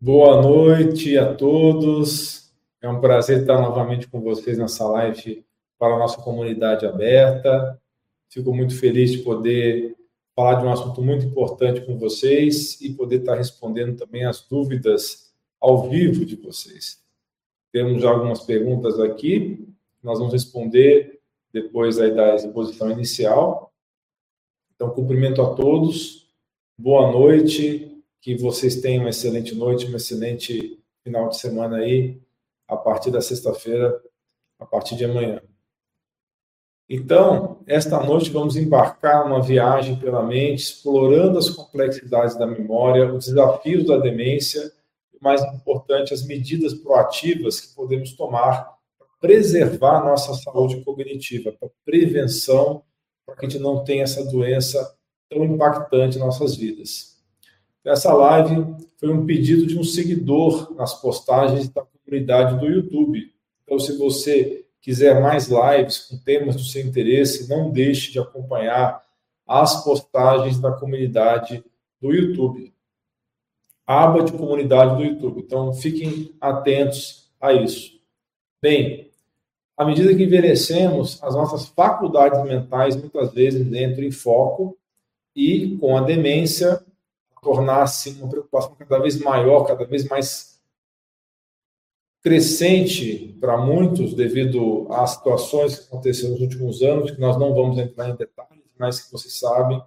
Boa noite a todos. É um prazer estar novamente com vocês nessa live para a nossa comunidade aberta. Fico muito feliz de poder falar de um assunto muito importante com vocês e poder estar respondendo também as dúvidas ao vivo de vocês. Temos algumas perguntas aqui, nós vamos responder depois aí da exposição inicial. Então, cumprimento a todos, boa noite, que vocês tenham uma excelente noite, um excelente final de semana aí, a partir da sexta-feira, a partir de amanhã. Então, esta noite vamos embarcar numa viagem pela mente, explorando as complexidades da memória, os desafios da demência e, mais importante, as medidas proativas que podemos tomar para preservar nossa saúde cognitiva, para prevenção, para que a gente não tenha essa doença tão impactante em nossas vidas. Essa live foi um pedido de um seguidor nas postagens da comunidade do YouTube. Então, se você quiser mais lives com temas do seu interesse, não deixe de acompanhar as postagens da comunidade do YouTube. aba de comunidade do YouTube. Então, fiquem atentos a isso. Bem, à medida que envelhecemos, as nossas faculdades mentais muitas vezes entram em foco e, com a demência, tornar-se uma preocupação cada vez maior, cada vez mais crescente para muitos devido às situações que aconteceram nos últimos anos, que nós não vamos entrar em detalhes, mas que vocês sabem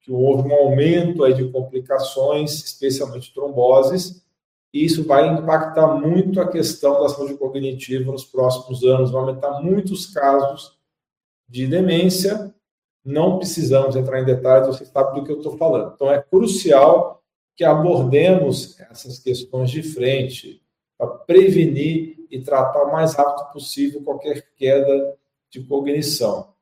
que houve um aumento aí de complicações, especialmente tromboses, e isso vai impactar muito a questão da saúde cognitiva nos próximos anos, vai aumentar muitos casos de demência não precisamos entrar em detalhes, você sabe do que eu estou falando. Então, é crucial que abordemos essas questões de frente para prevenir e tratar o mais rápido possível qualquer queda de cognição.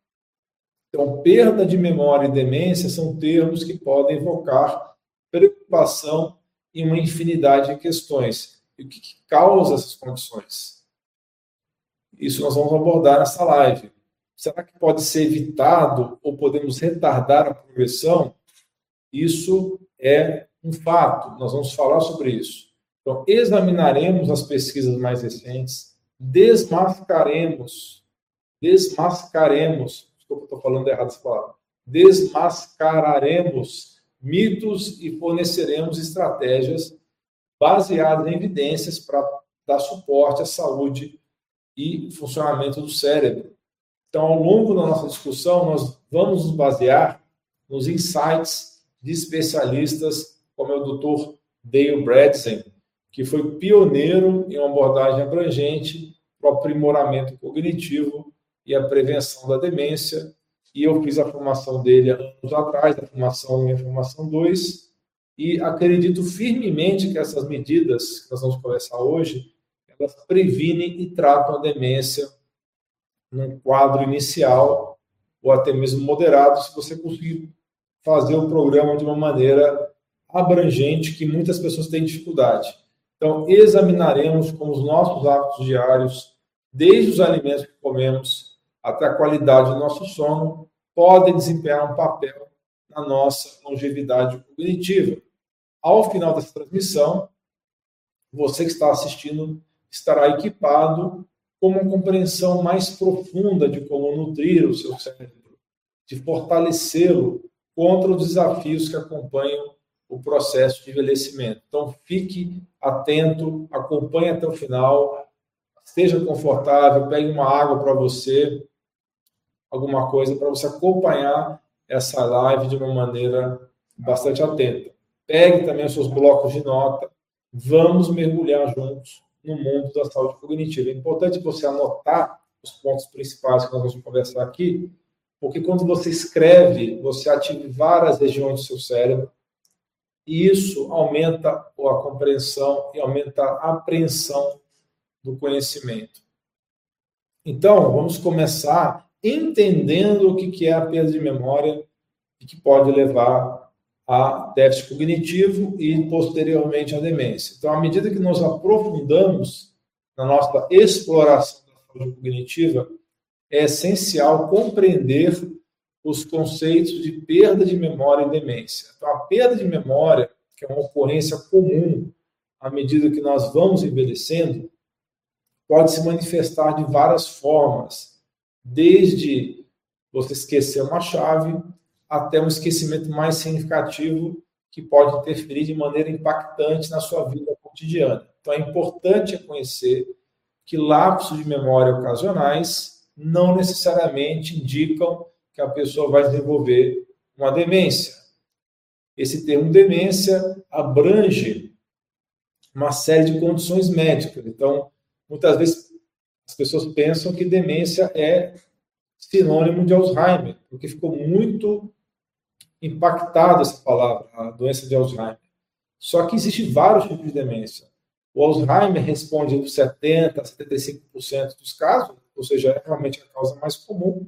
Então, perda de memória e demência são termos que podem evocar preocupação em uma infinidade de questões. E o que causa essas condições? Isso nós vamos abordar nessa live. Será que pode ser evitado ou podemos retardar a progressão? Isso é um fato, nós vamos falar sobre isso. Então, examinaremos as pesquisas mais recentes, desmascaremos, desmascaremos, desculpa, estou falando errado essa palavra, desmascararemos mitos e forneceremos estratégias baseadas em evidências para dar suporte à saúde e funcionamento do cérebro. Então, ao longo da nossa discussão, nós vamos nos basear nos insights de especialistas como é o Dr. Dale Bredesen, que foi pioneiro em uma abordagem abrangente para o aprimoramento cognitivo e a prevenção da demência. E eu fiz a formação dele anos atrás, a formação 1 e a formação 2, e acredito firmemente que essas medidas que nós vamos conversar hoje, elas previnem e tratam a demência num quadro inicial ou até mesmo moderado, se você conseguir fazer o programa de uma maneira abrangente que muitas pessoas têm dificuldade. Então, examinaremos como os nossos hábitos diários, desde os alimentos que comemos até a qualidade do nosso sono, podem desempenhar um papel na nossa longevidade cognitiva. Ao final dessa transmissão, você que está assistindo estará equipado com uma compreensão mais profunda de como nutrir o seu cérebro, de fortalecê-lo contra os desafios que acompanham o processo de envelhecimento. Então, fique atento, acompanhe até o final, esteja confortável, pegue uma água para você, alguma coisa para você acompanhar essa live de uma maneira bastante atenta. Pegue também os seus blocos de nota, vamos mergulhar juntos no mundo da saúde cognitiva. É importante você anotar os pontos principais que nós vamos conversar aqui, porque quando você escreve, você ativa várias regiões do seu cérebro, e isso aumenta a compreensão e aumenta a apreensão do conhecimento. Então, vamos começar entendendo o que é a perda de memória e que pode levar a déficit cognitivo e, posteriormente, a demência. Então, à medida que nós aprofundamos na nossa exploração da saúde cognitiva, é essencial compreender os conceitos de perda de memória e demência. Então, a perda de memória, que é uma ocorrência comum à medida que nós vamos envelhecendo, pode se manifestar de várias formas, desde você esquecer uma chave até um esquecimento mais significativo que pode interferir de maneira impactante na sua vida cotidiana. Então é importante conhecer que lapsos de memória ocasionais não necessariamente indicam que a pessoa vai desenvolver uma demência. Esse termo demência abrange uma série de condições médicas. Então, muitas vezes as pessoas pensam que demência é sinônimo de Alzheimer, porque ficou muito impactada essa palavra, a doença de Alzheimer. Só que existe vários tipos de demência. O Alzheimer responde entre 70% a 75% dos casos, ou seja, é realmente a causa mais comum,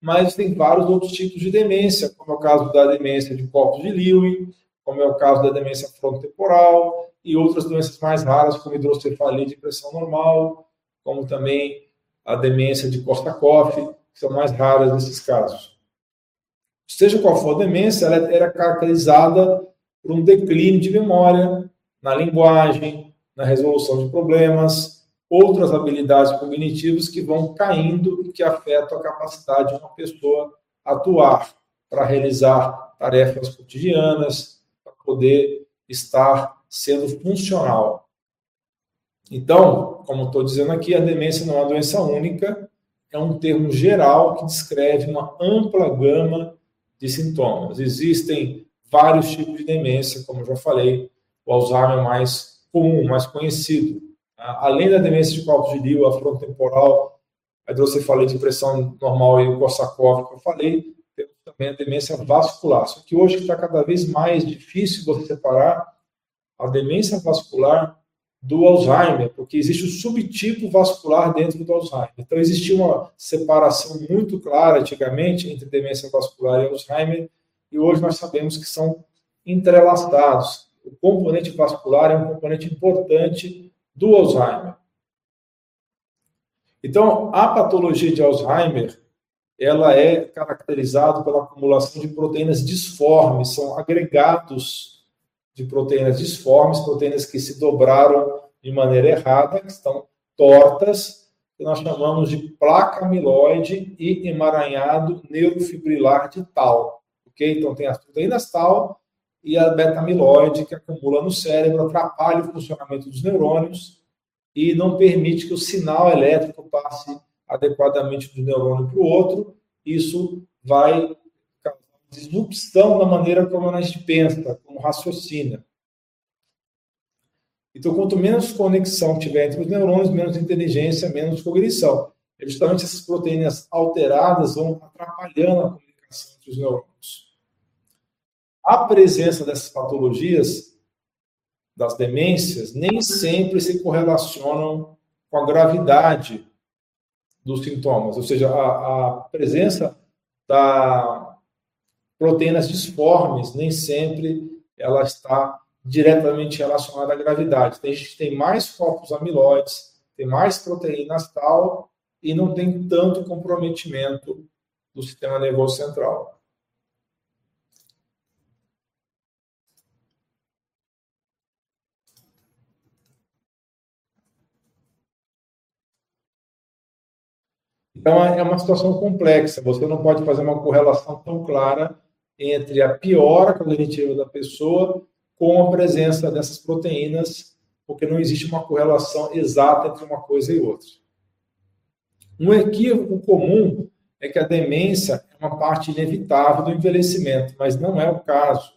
mas tem vários outros tipos de demência, como é o caso da demência de corpos de Lewy, como é o caso da demência frontotemporal e outras doenças mais raras, como hidrocefalia de pressão normal, como também a demência de Korsakoff, que são mais raras nesses casos. Seja qual for a demência, ela era caracterizada por um declínio de memória na linguagem, na resolução de problemas, outras habilidades cognitivas que vão caindo e que afetam a capacidade de uma pessoa atuar para realizar tarefas cotidianas, para poder estar sendo funcional. Então, como estou dizendo aqui, a demência não é uma doença única, é um termo geral que descreve uma ampla gama de sintomas. Existem vários tipos de demência, como eu já falei, o Alzheimer é mais comum, mais conhecido. Além da demência de corpos de Lille, a frontotemporal, a hidrocefalia de pressão normal e o Korsakoff, que eu falei, temos também a demência vascular. Só que hoje está cada vez mais difícil você separar a demência vascular do Alzheimer, porque existe o subtipo vascular dentro do Alzheimer. Então, existia uma separação muito clara antigamente entre demência vascular e Alzheimer, e hoje nós sabemos que são entrelaçados. O componente vascular é um componente importante do Alzheimer. Então, a patologia de Alzheimer, ela é caracterizada pela acumulação de proteínas disformes, são agregados de proteínas disformes, proteínas que se dobraram de maneira errada, que estão tortas, que nós chamamos de placa amiloide e emaranhado neurofibrilar de tal. Ok? Então, tem as proteínas tal e a beta-amiloide que acumula no cérebro, atrapalha o funcionamento dos neurônios e não permite que o sinal elétrico passe adequadamente de um neurônio para o outro. Isso vai disrupção da maneira como a gente pensa, como raciocina. Então, quanto menos conexão tiver entre os neurônios, menos inteligência, menos cognição. E justamente essas proteínas alteradas vão atrapalhando a comunicação entre os neurônios. A presença dessas patologias, das demências, nem sempre se correlacionam com a gravidade dos sintomas, ou seja, a, a presença da proteínas disformes, nem sempre ela está diretamente relacionada à gravidade. Tem gente que tem mais corpos amiloides, tem mais proteínas tal, e não tem tanto comprometimento do sistema nervoso central. Então, é uma situação complexa. Você não pode fazer uma correlação tão clara entre a piora cognitiva da pessoa com a presença dessas proteínas, porque não existe uma correlação exata entre uma coisa e outra. Um equívoco comum é que a demência é uma parte inevitável do envelhecimento, mas não é o caso.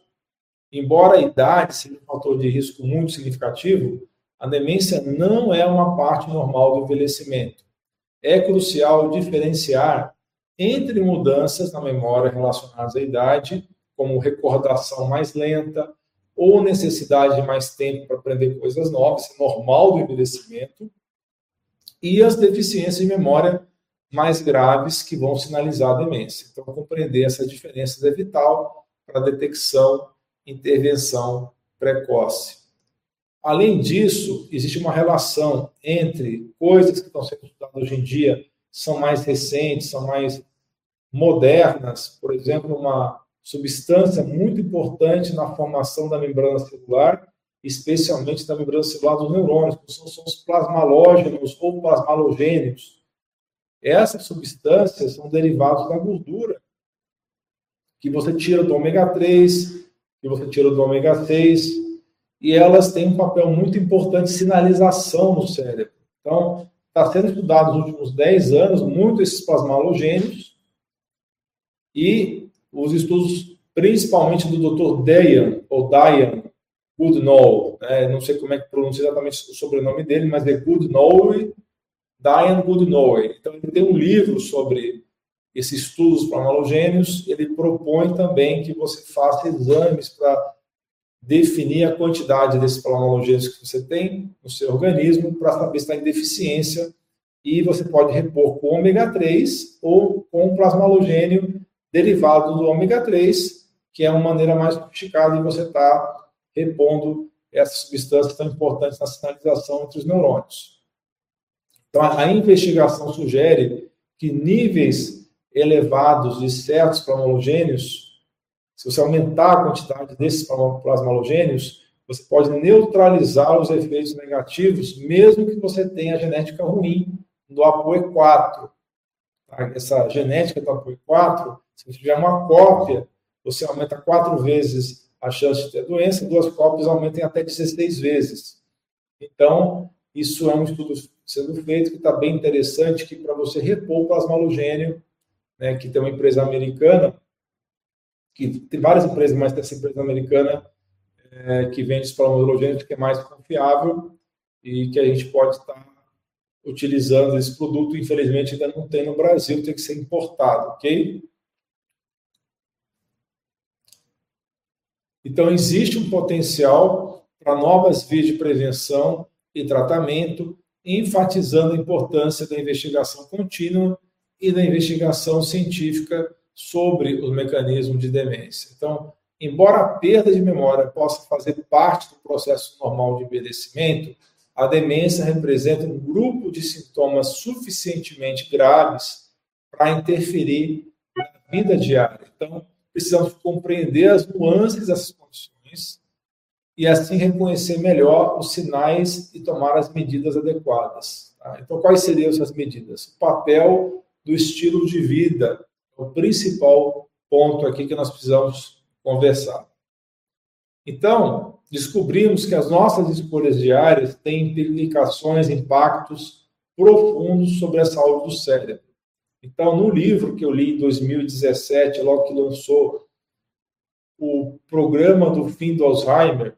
Embora a idade seja um fator de risco muito significativo, a demência não é uma parte normal do envelhecimento. É crucial diferenciar entre mudanças na memória relacionadas à idade, como recordação mais lenta ou necessidade de mais tempo para aprender coisas novas, é normal do envelhecimento, e as deficiências de memória mais graves que vão sinalizar a demência. Então, compreender essa diferença é vital para detecção e intervenção precoce. Além disso, existe uma relação entre coisas que estão sendo estudadas hoje em dia são mais recentes, são mais modernas, por exemplo, uma substância muito importante na formação da membrana celular especialmente da membrana celular dos neurônios, que são, os plasmalógenos ou plasmalogênios. Essas substâncias são derivados da gordura, que você tira do ômega 3, que você tira do ômega 6, e elas têm um papel muito importante de sinalização no cérebro. Então, está sendo estudado nos últimos 10 anos muito esses plasmalogênios, e os estudos, principalmente do Dr. Dayan, ou Dayan Goodnow, né? não sei como é que pronuncia exatamente o sobrenome dele, mas é Goodnow, Diane Goodnow. Então, ele tem um livro sobre esses estudos plasmalogênios, ele propõe também que você faça exames para definir a quantidade desses plasmalogênios que você tem no seu organismo para saber se está em deficiência e você pode repor com ômega 3 ou com plasmalogênio derivado do ômega 3, que é uma maneira mais sofisticada de você estar tá repondo essas substâncias tão importantes na sinalização entre os neurônios. Então, a investigação sugere que níveis elevados de certos plasmalogênios, se você aumentar a quantidade desses plasmalogênios, você pode neutralizar os efeitos negativos, mesmo que você tenha genética ruim do ApoE4. Tá? Essa genética do ApoE4, se você tiver uma cópia, você aumenta quatro vezes a chance de ter doença, duas cópias aumentem até 16 vezes. Então, isso é um estudo sendo feito que está bem interessante, que para você repor o plasmalogênio, né, que tem uma empresa americana, que tem várias empresas, mas tem essa empresa americana é, que vende esse plasmalogênio que é mais confiável e que a gente pode estar tá utilizando esse produto, infelizmente ainda não tem no Brasil, tem que ser importado, ok? Então, existe um potencial para novas vias de prevenção e tratamento, enfatizando a importância da investigação contínua e da investigação científica sobre os mecanismos de demência. Então, embora a perda de memória possa fazer parte do processo normal de envelhecimento, a demência representa um grupo de sintomas suficientemente graves para interferir na vida diária. Então, precisamos compreender as nuances dessas condições e assim reconhecer melhor os sinais e tomar as medidas adequadas. Tá? Então, quais seriam essas medidas? O papel do estilo de vida o principal ponto aqui que nós precisamos conversar. Então, descobrimos que as nossas escolhas diárias têm implicações, impactos profundos sobre a saúde do cérebro. Então, no livro que eu li em 2017, logo que lançou o programa do fim do Alzheimer,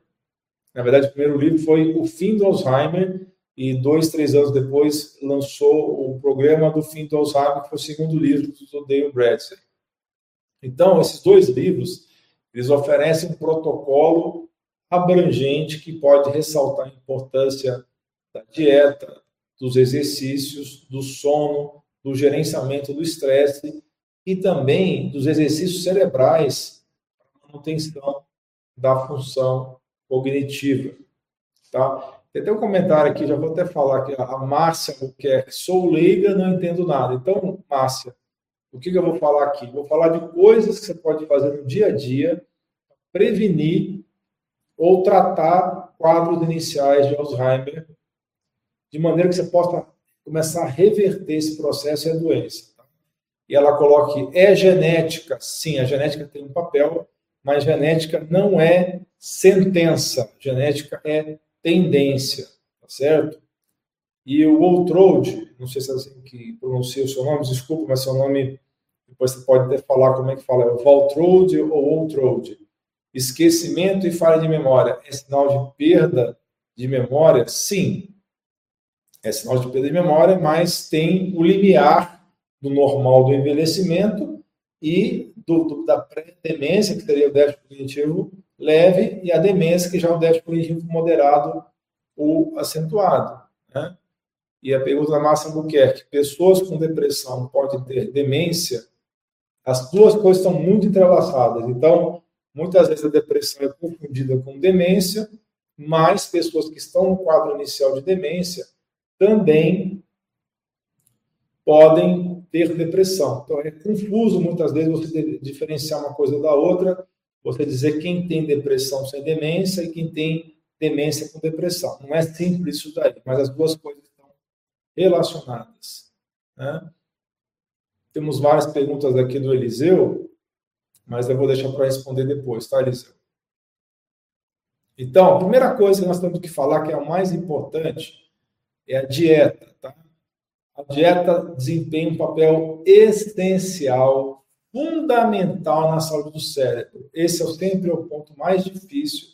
na verdade, o primeiro livro foi O Fim do Alzheimer, e dois, três anos depois lançou o programa do fim do Alzheimer, que foi o segundo livro do Dale Bradley. Então, esses dois livros, eles oferecem um protocolo abrangente que pode ressaltar a importância da dieta, dos exercícios, do sono, do gerenciamento do estresse e também dos exercícios cerebrais para manutenção da função cognitiva. Tá? Tem até um comentário aqui, já vou até falar que a Márcia quer sou leiga, não entendo nada. Então, Márcia, o que, que eu vou falar aqui? Vou falar de coisas que você pode fazer no dia a dia prevenir ou tratar quadros iniciais de Alzheimer, de maneira que você possa começar a reverter esse processo e a doença. Tá? E ela coloca é genética. Sim, a genética tem um papel, mas genética não é sentença. Genética é tendência, tá certo? E o Outrold, não sei se é assim que pronuncia o seu nome, desculpa, mas seu nome, depois você pode até falar como é que fala, é o Valtrold ou Outrold. Esquecimento e falha de memória é sinal de perda de memória? Sim, é sinal de perda de memória, mas tem o limiar do normal do envelhecimento e do, do, da pré-demência, que seria o déficit cognitivo leve, e a demência, que já é o déficit cognitivo moderado ou acentuado. Né? E a pergunta da Márcia Albuquerque, pessoas com depressão podem ter demência? As duas coisas estão muito entrelaçadas. Então, muitas vezes a depressão é confundida com demência, mas pessoas que estão no quadro inicial de demência também podem ter depressão. Então, é confuso muitas vezes você diferenciar uma coisa da outra, você dizer quem tem depressão sem demência e quem tem demência com depressão. Não é simples isso daí, mas as duas coisas estão relacionadas. Né? Temos várias perguntas aqui do Eliseu, mas eu vou deixar para responder depois, tá, Eliseu? Então, a primeira coisa que nós temos que falar, que é a mais importante, é a dieta. Tá? A dieta desempenha um papel essencial, fundamental na saúde do cérebro. Esse é sempre o ponto mais difícil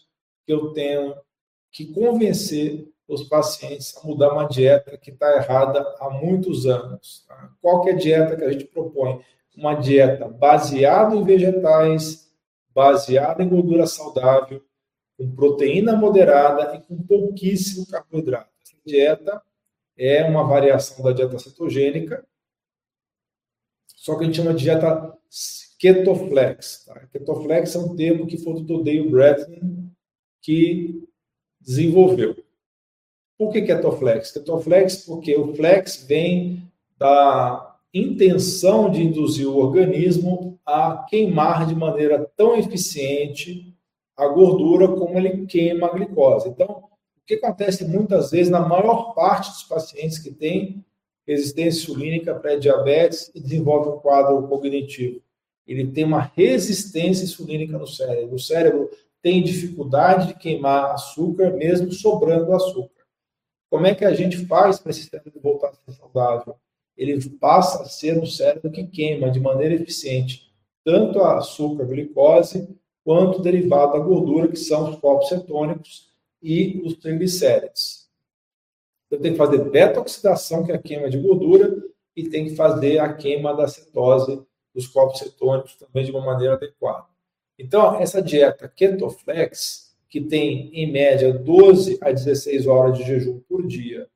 que eu tenho que convencer os pacientes a mudar uma dieta que está errada há muitos anos. Tá? Qual é a dieta que a gente propõe? Uma dieta baseada em vegetais, baseada em gordura saudável, com proteína moderada e com pouquíssimo carboidrato. Essa dieta é uma variação da dieta cetogênica, só que a gente chama de dieta ketoflex. Tá? Ketoflex é um termo que foi do Dale Bradley que desenvolveu. Por que ketoflex? Ketoflex porque o flex vem da intenção de induzir o organismo a queimar de maneira tão eficiente a gordura como ele queima a glicose. Então, o que acontece muitas vezes na maior parte dos pacientes que têm resistência insulínica pré-diabetes e desenvolve um quadro cognitivo? Ele tem uma resistência insulínica no cérebro. O cérebro tem dificuldade de queimar açúcar, mesmo sobrando açúcar. Como é que a gente faz para esse cérebro voltar a ser saudável? Ele passa a ser um cérebro que queima de maneira eficiente tanto a açúcar, a glicose, quanto o derivado da gordura, que são os corpos cetônicos e os triglicérides. Então, tem que fazer beta-oxidação, que é a queima de gordura, e tem que fazer a queima da cetose dos corpos cetônicos também de uma maneira adequada. Então, essa dieta Ketoflex, que tem em média 12 a 16 horas de jejum por dia,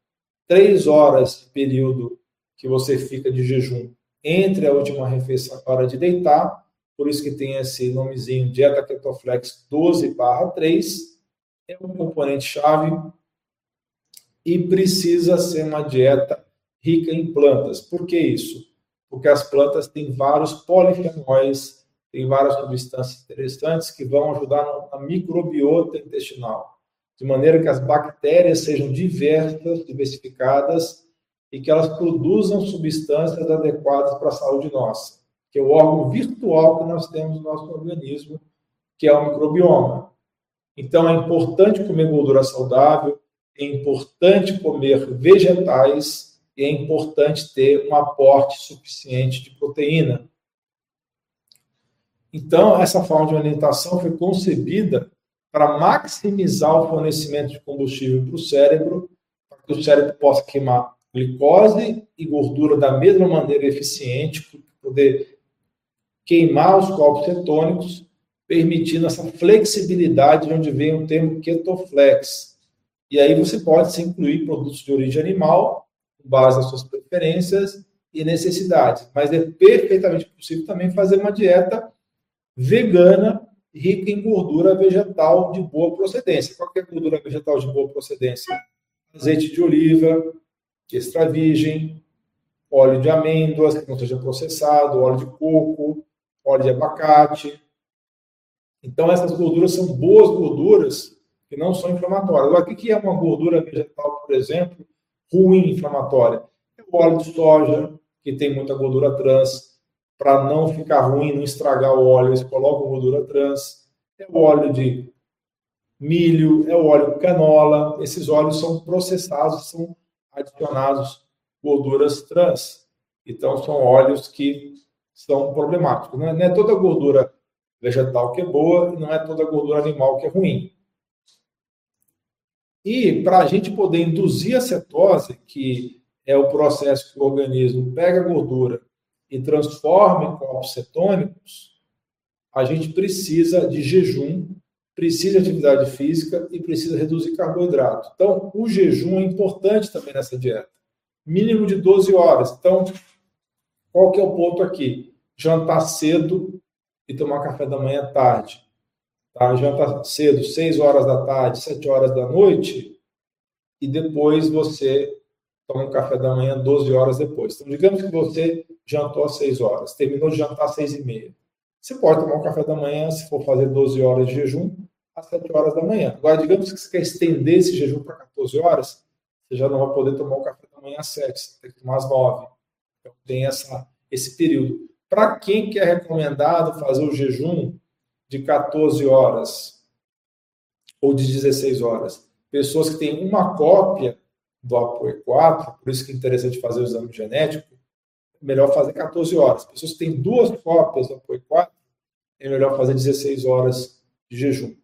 3 horas de período que você fica de jejum entre a última refeição e a hora de deitar, por isso que tem esse nomezinho Dieta Ketoflex 12/3, é um componente chave e precisa ser uma dieta rica em plantas. Por que isso? Porque as plantas têm vários polifenóis, têm várias substâncias interessantes que vão ajudar na microbiota intestinal, de maneira que as bactérias sejam diversas, diversificadas e que elas produzam substâncias adequadas para a saúde nossa que é o órgão virtual que nós temos no nosso organismo, que é o microbioma. Então, é importante comer gordura saudável, é importante comer vegetais e é importante ter um aporte suficiente de proteína. Então, essa forma de alimentação foi concebida para maximizar o fornecimento de combustível para o cérebro, para que o cérebro possa queimar glicose e gordura da mesma maneira eficiente, poder queimar os corpos cetônicos, permitindo essa flexibilidade de onde vem o termo ketoflex. E aí você pode se incluir produtos de origem animal, com base nas suas preferências e necessidades. Mas é perfeitamente possível também fazer uma dieta vegana rica em gordura vegetal de boa procedência. Qual é a gordura vegetal de boa procedência? Azeite de oliva, extra virgem, óleo de amêndoas, que não seja processado, óleo de coco, óleo de abacate. Então, essas gorduras são boas gorduras que não são inflamatórias. Agora, o que é uma gordura vegetal, por exemplo, ruim inflamatória? É o óleo de soja, que tem muita gordura trans. Para não ficar ruim, não estragar o óleo, eles colocam gordura trans. É o óleo de milho, é o óleo de canola. Esses óleos são processados, são adicionados gorduras trans. Então, são óleos que são problemáticos. Não é, é toda gordura vegetal que é boa não é toda gordura animal que é ruim. E para a gente poder induzir a cetose, que é o processo que o organismo pega a gordura e transforma em corpos cetônicos, a gente precisa de jejum, precisa de atividade física e precisa reduzir carboidrato. Então, o jejum é importante também nessa dieta. Mínimo de 12 horas. Então, qual que é o ponto aqui? Jantar cedo e tomar café da manhã tarde. Tá? Jantar cedo, 6 horas da tarde, 7 horas da noite, e depois você toma um café da manhã 12 horas depois. Então, digamos que você jantou às 6 horas, terminou de jantar às 6 e meia. Você pode tomar um café da manhã, se for fazer 12 horas de jejum, às 7 horas da manhã. Agora, digamos que você quer estender esse jejum para 14 horas, você já não vai poder tomar o café da manhã às 7, você tem que tomar às 9. Então, tem essa, esse período. Para quem que é recomendado fazer o jejum de 14 horas ou de 16 horas? Pessoas que têm uma cópia do APOE4, por isso que é interessante fazer o exame genético, é melhor fazer 14 horas. Pessoas que têm duas cópias do APOE4, é melhor fazer 16 horas de jejum.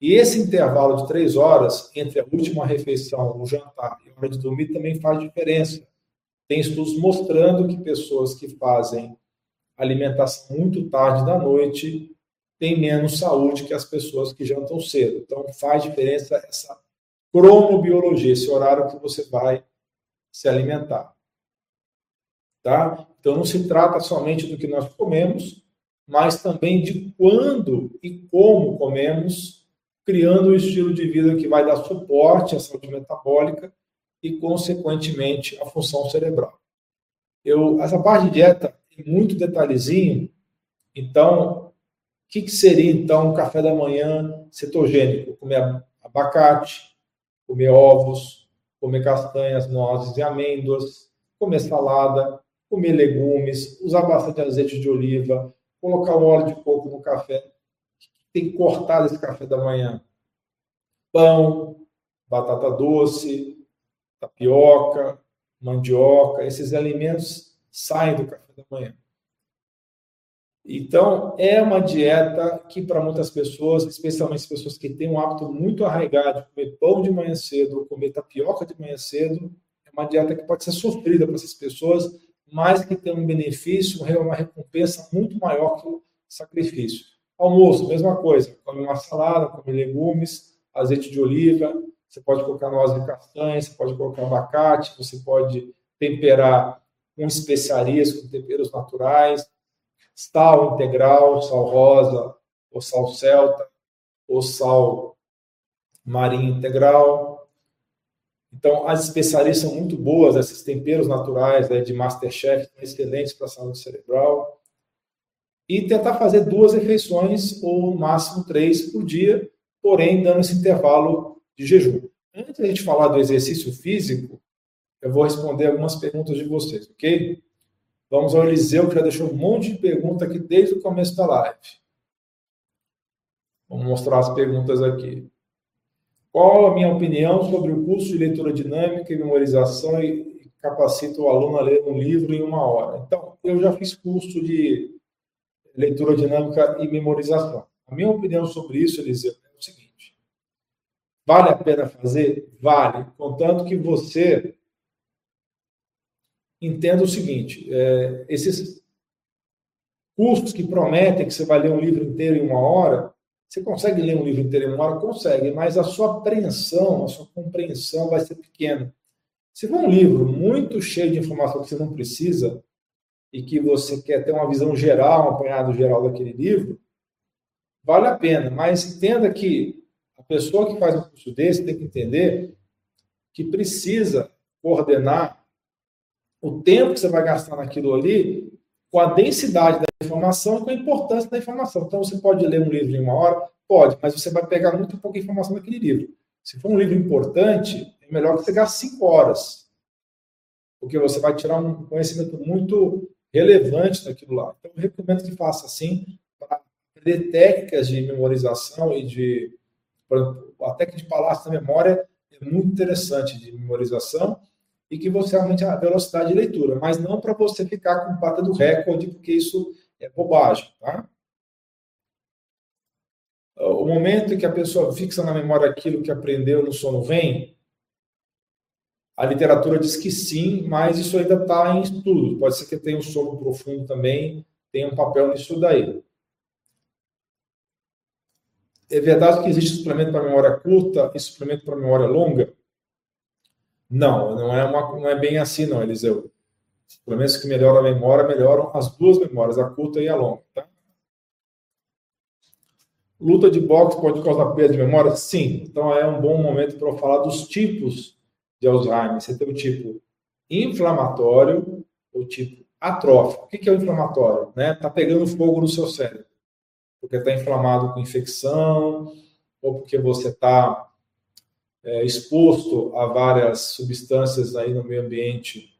E esse intervalo de 3 horas entre a última refeição, o jantar e a hora de dormir também faz diferença. Tem estudos mostrando que pessoas que fazem alimentação muito tarde da noite têm menos saúde que as pessoas que jantam cedo. Então faz diferença essa cronobiologia, esse horário que você vai se alimentar. Tá? Então não se trata somente do que nós comemos, mas também de quando e como comemos, criando um estilo de vida que vai dar suporte à saúde metabólica e, consequentemente, à função cerebral. Eu, essa parte de dieta é muito detalhezinho, então, que, que seria, então, um café da manhã cetogênico? Comer abacate, comer ovos, comer castanhas, nozes e amêndoas, comer salada, comer legumes, usar bastante azeite de oliva, colocar um óleo de coco no café. Tem que cortar esse café da manhã. Pão, batata doce, tapioca, mandioca, esses alimentos saem do café da manhã. Então, é uma dieta que, para muitas pessoas, especialmente as pessoas que têm um hábito muito arraigado de comer pão de manhã cedo ou comer tapioca de manhã cedo, é uma dieta que pode ser sofrida para essas pessoas, mas que tem um benefício, uma recompensa muito maior que o sacrifício. Almoço, mesma coisa, come uma salada, come legumes, azeite de oliva, você pode colocar noz de castanha, você pode colocar abacate, você pode temperar com especiarias, com temperos naturais, sal integral, sal rosa, ou sal celta, ou sal marinho integral. Então, as especiarias são muito boas, esses temperos naturais né, de Masterchef, excelentes para a saúde cerebral. E tentar fazer duas refeições, ou no máximo três por dia, porém dando esse intervalo de jejum. Antes de a gente falar do exercício físico, eu vou responder algumas perguntas de vocês, ok? Vamos ao Eliseu, que já deixou um monte de pergunta aqui desde o começo da live. Vamos mostrar as perguntas aqui. Qual a minha opinião sobre o curso de leitura dinâmica e memorização e capacita o aluno a ler um livro em uma hora? Então, eu já fiz curso de leitura dinâmica e memorização. A minha opinião sobre isso, Eliseu, é o seguinte: vale a pena fazer? Vale, contanto que você entenda o seguinte: é, esses cursos que prometem que você vai ler um livro inteiro em uma hora, você consegue ler um livro inteiro em uma hora? Consegue, mas a sua apreensão, a sua compreensão vai ser pequena. Se for um livro muito cheio de informação que você não precisa e que você quer ter uma visão geral, um apanhado geral daquele livro, vale a pena. Mas entenda que a pessoa que faz um curso desse tem que entender que precisa coordenar o tempo que você vai gastar naquilo ali com a densidade da informação e com a importância da informação. Então, você pode ler um livro em uma hora? Pode, mas você vai pegar muito pouca informação naquele livro. Se for um livro importante, é melhor que você gaste cinco horas, porque você vai tirar um conhecimento muito relevante daquilo lá. Então, eu recomendo que faça assim, para aprender técnicas de memorização e de. A técnica de palácio da memória é muito interessante de memorização e que você aumente a velocidade de leitura, mas não para você ficar com pata do recorde, porque isso é bobagem, tá? O momento em que a pessoa fixa na memória aquilo que aprendeu no sono vem, a literatura diz que sim, mas isso ainda está em estudo. Pode ser que tenha um sono profundo também, tenha um papel nisso daí. É verdade que existe suplemento para memória curta e suplemento para memória longa? Não, não é, uma, não é bem assim, não, Eliseu. Pelo menos que melhora a memória, melhoram as duas memórias, a curta e a longa. Tá? Luta de boxe pode causar perda de memória? Sim. Então é um bom momento para eu falar dos tipos de Alzheimer. Você tem o tipo inflamatório, o tipo atrófico. O que é o inflamatório? Está né? Tá pegando fogo no seu cérebro. Porque está inflamado com infecção, ou porque você está é, exposto a várias substâncias aí no meio ambiente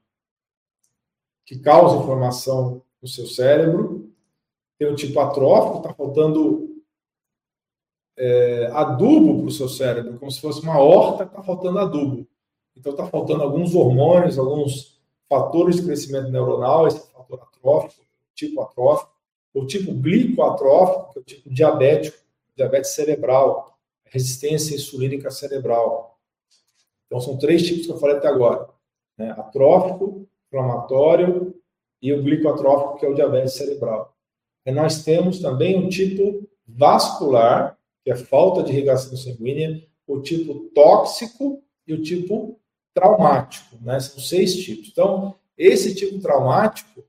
que causam inflamação no seu cérebro. Tem o tipo atrófico, está faltando é, adubo para o seu cérebro, como se fosse uma horta está faltando adubo. Então está faltando alguns hormônios, alguns fatores de crescimento neuronal, esse fator atrófico, tipo atrófico, o tipo glicoatrófico, que é o tipo diabético, diabetes cerebral, resistência insulínica cerebral. Então são três tipos que eu falei até agora: né? atrófico, inflamatório e o glicoatrófico, que é o diabetes cerebral. E nós temos também um tipo vascular, que é falta de irrigação sanguínea, o tipo tóxico e o tipo traumático, né? São seis tipos. Então, esse tipo traumático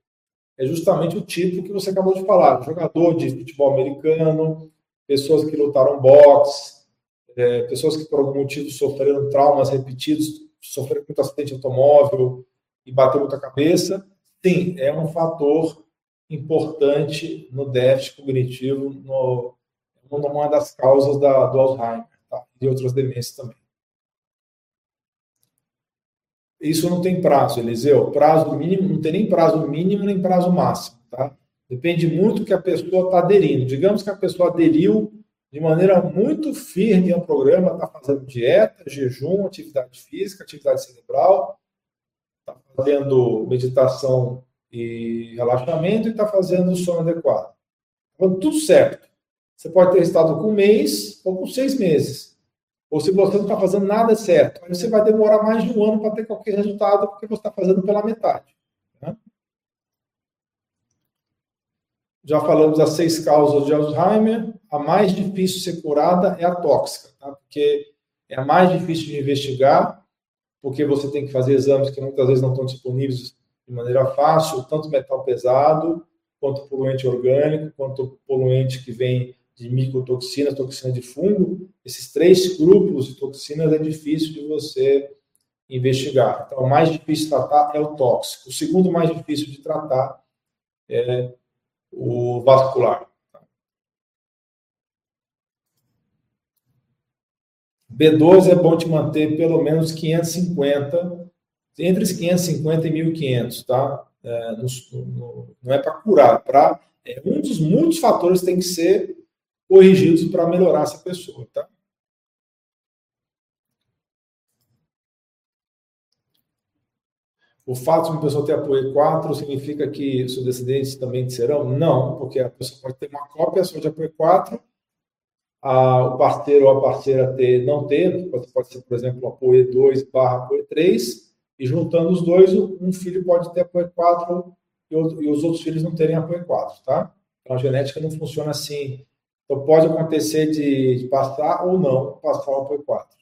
é justamente o tipo que você acabou de falar: jogador de futebol americano, pessoas que lutaram boxe, é, pessoas que por algum motivo sofreram traumas repetidos, sofreram muito acidente de automóvel e bateu muita cabeça. Sim, é um fator importante no déficit cognitivo, no, uma das causas da, do Alzheimer tá? e outras demências também. Isso não tem prazo, Eliseu. Prazo mínimo, não tem nem prazo mínimo nem prazo máximo, tá? Depende muito do que a pessoa está aderindo. Digamos que a pessoa aderiu de maneira muito firme ao programa, está fazendo dieta, jejum, atividade física, atividade cerebral, está fazendo meditação e relaxamento e está fazendo o sono adequado. Então, tudo certo. Você pode ter resultado com um mês ou com seis meses. Ou se você não está fazendo nada certo, aí você vai demorar mais de um ano para ter qualquer resultado, porque você está fazendo pela metade. Né? Já falamos das seis causas de Alzheimer. A mais difícil de ser curada é a tóxica, tá? porque é a mais difícil de investigar, porque você tem que fazer exames que muitas vezes não estão disponíveis de maneira fácil, tanto metal pesado, quanto poluente orgânico, quanto poluente que vem de micotoxinas, toxina de fungo, esses três grupos de toxinas é difícil de você investigar. Então, o mais difícil de tratar é o tóxico. O segundo mais difícil de tratar é o vascular. B12 é bom te manter pelo menos 550, entre os 550 e 1500, tá? É, no, no, não é para curar, para é um dos muitos fatores que tem que ser corrigidos para melhorar essa pessoa, tá? O fato de uma pessoa ter apoio 4 significa que seus descendentes também serão? Não, porque a pessoa pode ter uma cópia só de apoio 4, a, o parceiro ou a parceira ter, não ter, pode, pode ser, por exemplo, apoio 2 barra apoio 3, e juntando os dois, um filho pode ter apoio 4 e, e os outros filhos não terem apoio 4, tá? Então a genética não funciona assim então, pode acontecer de passar ou não passar o apoio 4.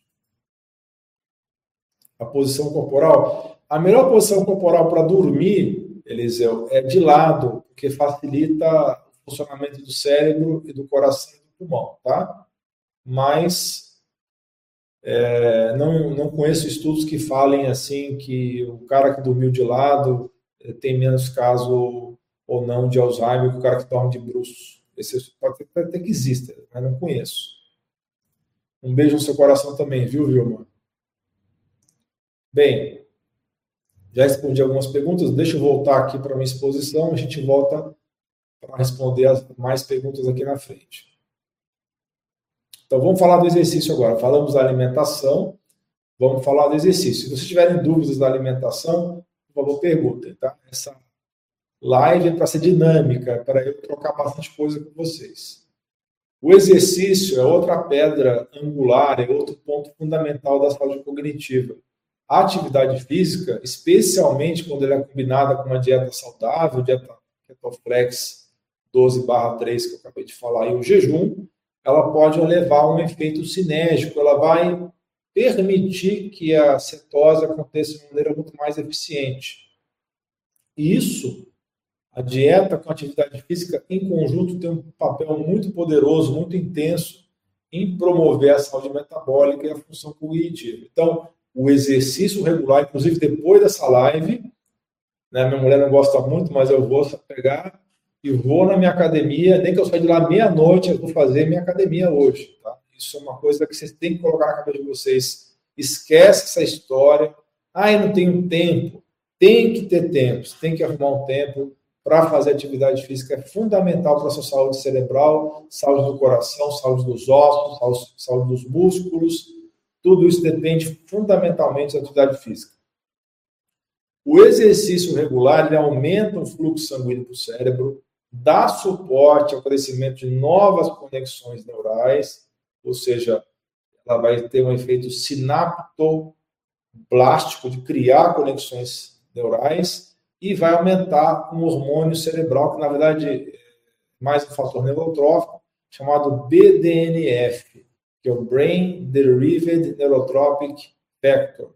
A posição corporal. A melhor posição corporal para dormir, Eliseu, é de lado, porque facilita o funcionamento do cérebro e do coração pulmão, tá? Mas é, não, não conheço estudos que falem assim que o cara que dormiu de lado é, tem menos caso ou não de Alzheimer que o cara que dorme de bruços. Esse pode até que exista, mas não conheço. Um beijo no seu coração também, viu, Vilma? Bem, já respondi algumas perguntas. Deixa eu voltar aqui para minha exposição. A gente volta para responder mais perguntas aqui na frente. Então, vamos falar do exercício agora. Falamos da alimentação, vamos falar do exercício. Se vocês tiverem dúvidas da alimentação, por favor, perguntem, tá? Essa live é para ser dinâmica, para eu trocar bastante coisa com vocês. O exercício é outra pedra angular, é outro ponto fundamental da saúde cognitiva. A atividade física, especialmente quando ela é combinada com uma dieta saudável, dieta Ketoflex 12/3 que eu acabei de falar, e o jejum, ela pode levar a um efeito sinérgico, ela vai permitir que a cetose aconteça de maneira muito mais eficiente. Isso a dieta com a atividade física em conjunto tem um papel muito poderoso, muito intenso em promover a saúde metabólica e a função cognitiva. Então, o exercício regular, inclusive depois dessa live, né, minha mulher não gosta muito, mas eu vou pegar e vou na minha academia, nem que eu saia de lá meia-noite, eu vou fazer minha academia hoje. Tá? Isso é uma coisa que vocês têm que colocar na cabeça de vocês. Esquece essa história. Ah, eu não tenho tempo. Tem que ter tempo. Você tem que arrumar um tempo para fazer atividade física. É fundamental para a sua saúde cerebral, saúde do coração, saúde dos ossos, saúde dos músculos. Tudo isso depende fundamentalmente da atividade física. O exercício regular ele aumenta o fluxo sanguíneo para o cérebro, dá suporte ao crescimento de novas conexões neurais, ou seja, ela vai ter um efeito sinaptoblástico de criar conexões neurais e vai aumentar um hormônio cerebral que na verdade é mais um fator neurotrófico chamado BDNF, que é o Brain Derived Neurotropic Factor.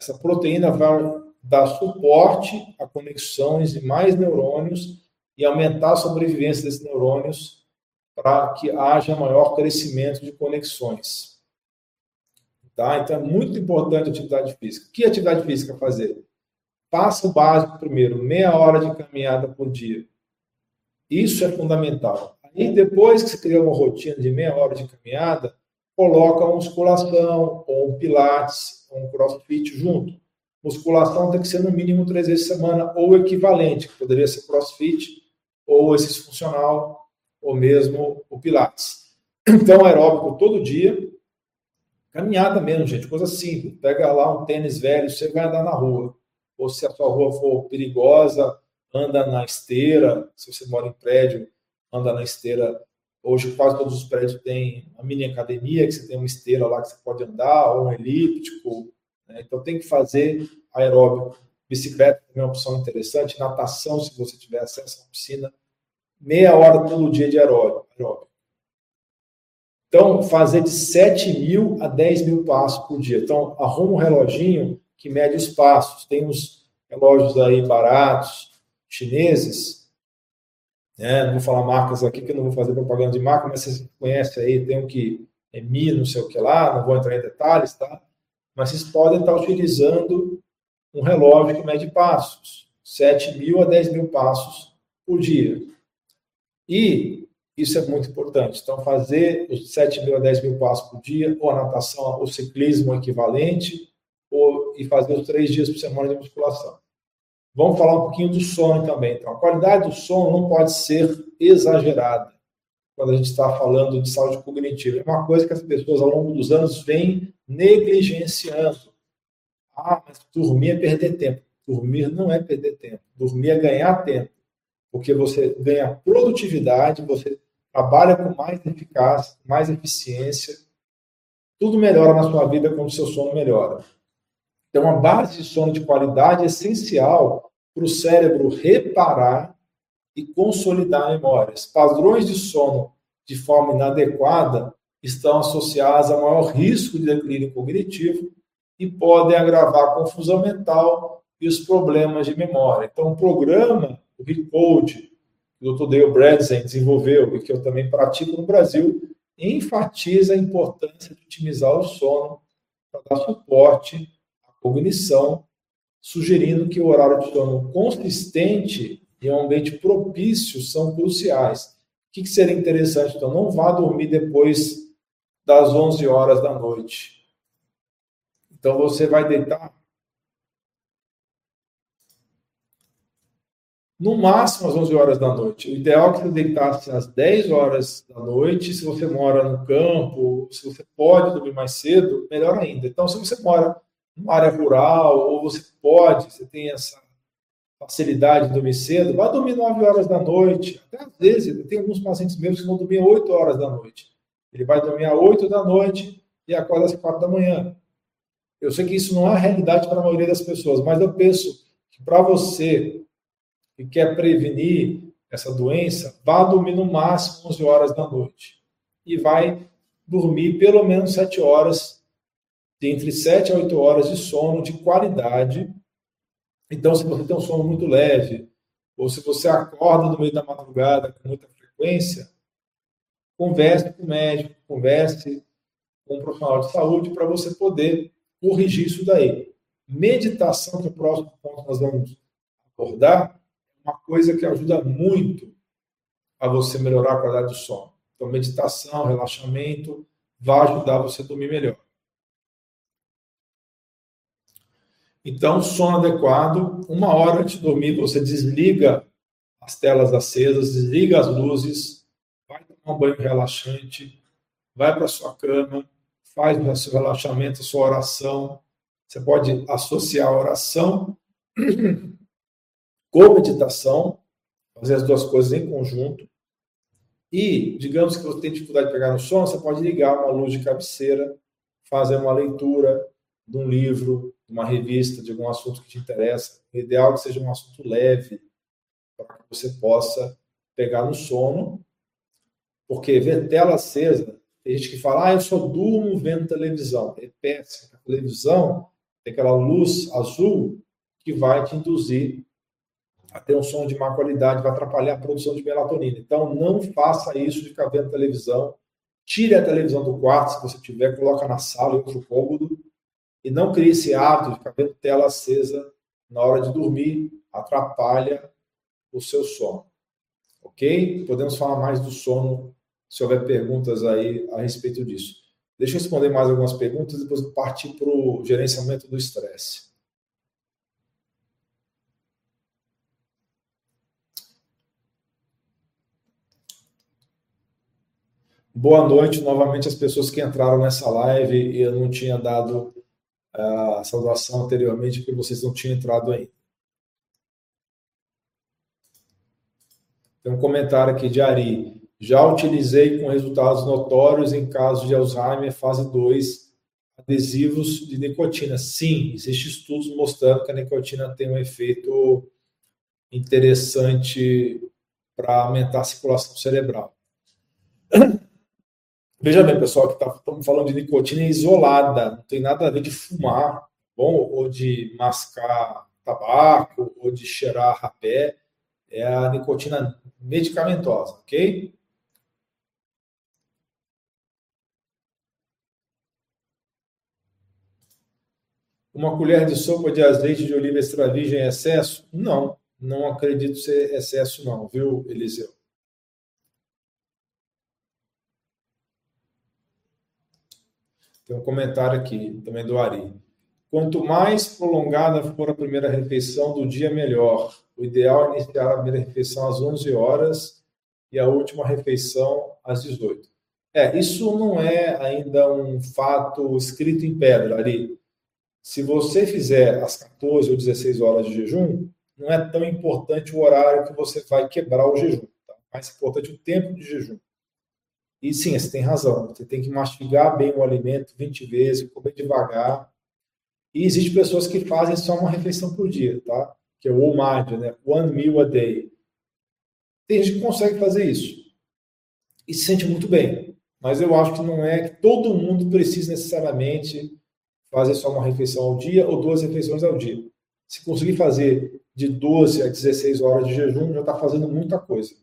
Essa proteína vai dar suporte a conexões de mais neurônios e aumentar a sobrevivência desses neurônios para que haja maior crescimento de conexões. Tá? Então é muito importante a atividade física. Que atividade física fazer? Passo básico primeiro, meia hora de caminhada por dia. Isso é fundamental. Aí depois que você cria uma rotina de meia hora de caminhada, coloca musculação, ou um pilates, ou um crossfit junto musculação tem que ser no mínimo três vezes por semana, ou equivalente, que poderia ser crossfit, ou exercício funcional, ou mesmo o pilates. Então, aeróbico todo dia, caminhada mesmo, gente, coisa simples. Pega lá um tênis velho, você vai andar na rua. Ou se a sua rua for perigosa, anda na esteira. Se você mora em prédio, anda na esteira. Hoje quase todos os prédios têm uma mini academia, que você tem uma esteira lá que você pode andar, ou um elíptico, né? Então tem que fazer aeróbico. Bicicleta é uma opção interessante. Natação, se você tiver acesso à piscina. Meia hora todo dia de aeróbico. Então, fazer de 7 mil a 10 mil passos por dia. Então, arruma um reloginho que mede os passos. Tem uns relógios aí baratos, chineses. Né? Não vou falar marcas aqui, que eu não vou fazer propaganda de marca, mas vocês conhecem aí, tem um que é Mi, não sei o que lá, não vou entrar em detalhes, tá? mas vocês podem estar utilizando um relógio que mede passos, 7 mil a 10 mil passos por dia. E isso é muito importante. Então, fazer os 7 mil a 10 mil passos por dia, ou a natação, o ciclismo equivalente, ou, e fazer os três dias por semana de musculação. Vamos falar um pouquinho do sono também. Então, a qualidade do sono não pode ser exagerada quando a gente está falando de saúde cognitiva. É uma coisa que as pessoas, ao longo dos anos, vêm negligenciando. Ah, mas dormir é perder tempo. Dormir não é perder tempo. Dormir é ganhar tempo. Porque você ganha produtividade, você trabalha com mais eficácia, mais eficiência. Tudo melhora na sua vida quando o seu sono melhora. Então, a base de sono de qualidade é essencial para o cérebro reparar e consolidar memórias. Padrões de sono de forma inadequada estão associadas a maior risco de declínio cognitivo e podem agravar a confusão mental e os problemas de memória. Então, o programa, o Recode, que o Dr. Dale Bradzen desenvolveu e que eu também pratico no Brasil, enfatiza a importância de otimizar o sono para dar suporte à cognição, sugerindo que o horário de sono consistente e um ambiente propício são cruciais. O que seria interessante? Então, não vá dormir depois das 11 horas da noite. Então você vai deitar no máximo às 11 horas da noite. O ideal é que você deitasse às 10 horas da noite. Se você mora no campo, se você pode dormir mais cedo, melhor ainda. Então, se você mora numa área rural, ou você pode, você tem essa facilidade de dormir cedo, vá dormir 9 horas da noite. Até às vezes, tem alguns pacientes meus que vão dormir 8 horas da noite. Ele vai dormir às 8 da noite e acorda às 4 da manhã. Eu sei que isso não é realidade para a maioria das pessoas, mas eu penso que para você que quer prevenir essa doença, vá dormir no máximo 11 horas da noite. E vai dormir pelo menos 7 horas, entre 7 a 8 horas de sono de qualidade. Então, se você tem um sono muito leve, ou se você acorda no meio da madrugada com muita frequência, converse com o médico, converse com um profissional de saúde para você poder corrigir isso daí. Meditação, que é o próximo ponto que nós vamos abordar, é uma coisa que ajuda muito a você melhorar a qualidade do sono. Então, meditação, relaxamento, vai ajudar você a dormir melhor. Então, sono adequado, uma hora antes de dormir, você desliga as telas acesas, desliga as luzes, vai tomar um banho relaxante, vai para sua cama, faz o seu relaxamento, a sua oração. Você pode associar a oração com meditação, fazer as duas coisas em conjunto. E, digamos que você tem dificuldade de pegar no sono, você pode ligar uma luz de cabeceira, fazer uma leitura de um livro, de uma revista, de algum assunto que te interessa. O ideal é que seja um assunto leve, para que você possa pegar no sono, porque ver tela acesa, tem gente que fala, ah, eu só durmo vendo televisão. É péssimo. A televisão tem aquela luz azul que vai te induzir a ter um sono de má qualidade, vai atrapalhar a produção de melatonina. Então, não faça isso de ficar vendo televisão. Tire a televisão do quarto, se você tiver, coloca na sala, em outro cômodo, e não crie esse hábito de ficar vendo tela acesa na hora de dormir, atrapalha o seu sono. Ok? Podemos falar mais do sono se houver perguntas aí a respeito disso. Deixa eu responder mais algumas perguntas e depois partir para o gerenciamento do estresse. Boa noite novamente às pessoas que entraram nessa live e eu não tinha dado a saudação anteriormente porque vocês não tinham entrado ainda. Tem um comentário aqui de Ari. Já utilizei com resultados notórios em casos de Alzheimer fase 2 adesivos de nicotina. Sim, existem estudos mostrando que a nicotina tem um efeito interessante para aumentar a circulação cerebral. Veja bem, pessoal, que tá, estamos falando de nicotina isolada, não tem nada a ver de fumar, bom, ou de mascar tabaco, ou de cheirar rapé é a nicotina medicamentosa, ok? Uma colher de sopa de azeite de oliva extra virgem em excesso? Não, não acredito ser excesso não, viu, Eliseu? Tem um comentário aqui também do Ari. Quanto mais prolongada for a primeira refeição do dia, melhor. O ideal é iniciar a primeira refeição às 11 horas e a última refeição às 18. É, isso não é ainda um fato escrito em pedra, Ari. Se você fizer às 14 ou 16 horas de jejum, não é tão importante o horário que você vai quebrar o jejum. Tá? Mais importante o tempo de jejum. E sim, você tem razão. Você tem que mastigar bem o alimento 20 vezes, comer devagar. E existem pessoas que fazem só uma refeição por dia, tá? que é o OMAD, né? One Meal a Day. Tem gente que consegue fazer isso e se sente muito bem, mas eu acho que não é que todo mundo precisa necessariamente fazer só uma refeição ao dia ou duas refeições ao dia. Se conseguir fazer de 12 a 16 horas de jejum, já está fazendo muita coisa.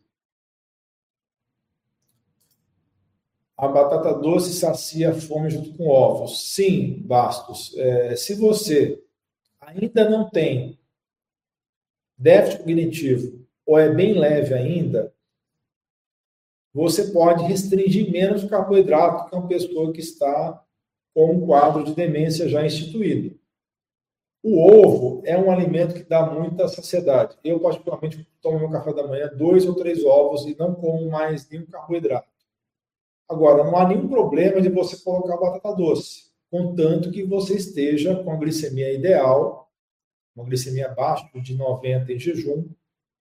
A batata doce sacia a fome junto com ovos. Sim, Bastos. É, se você ainda não tem déficit cognitivo ou é bem leve ainda, você pode restringir menos o carboidrato que uma pessoa que está com um quadro de demência já instituído. O ovo é um alimento que dá muita saciedade. Eu, particularmente, tomo meu café da manhã dois ou três ovos e não como mais nenhum carboidrato. Agora, não há nenhum problema de você colocar batata doce, contanto que você esteja com a glicemia ideal uma glicemia abaixo de 90 em jejum,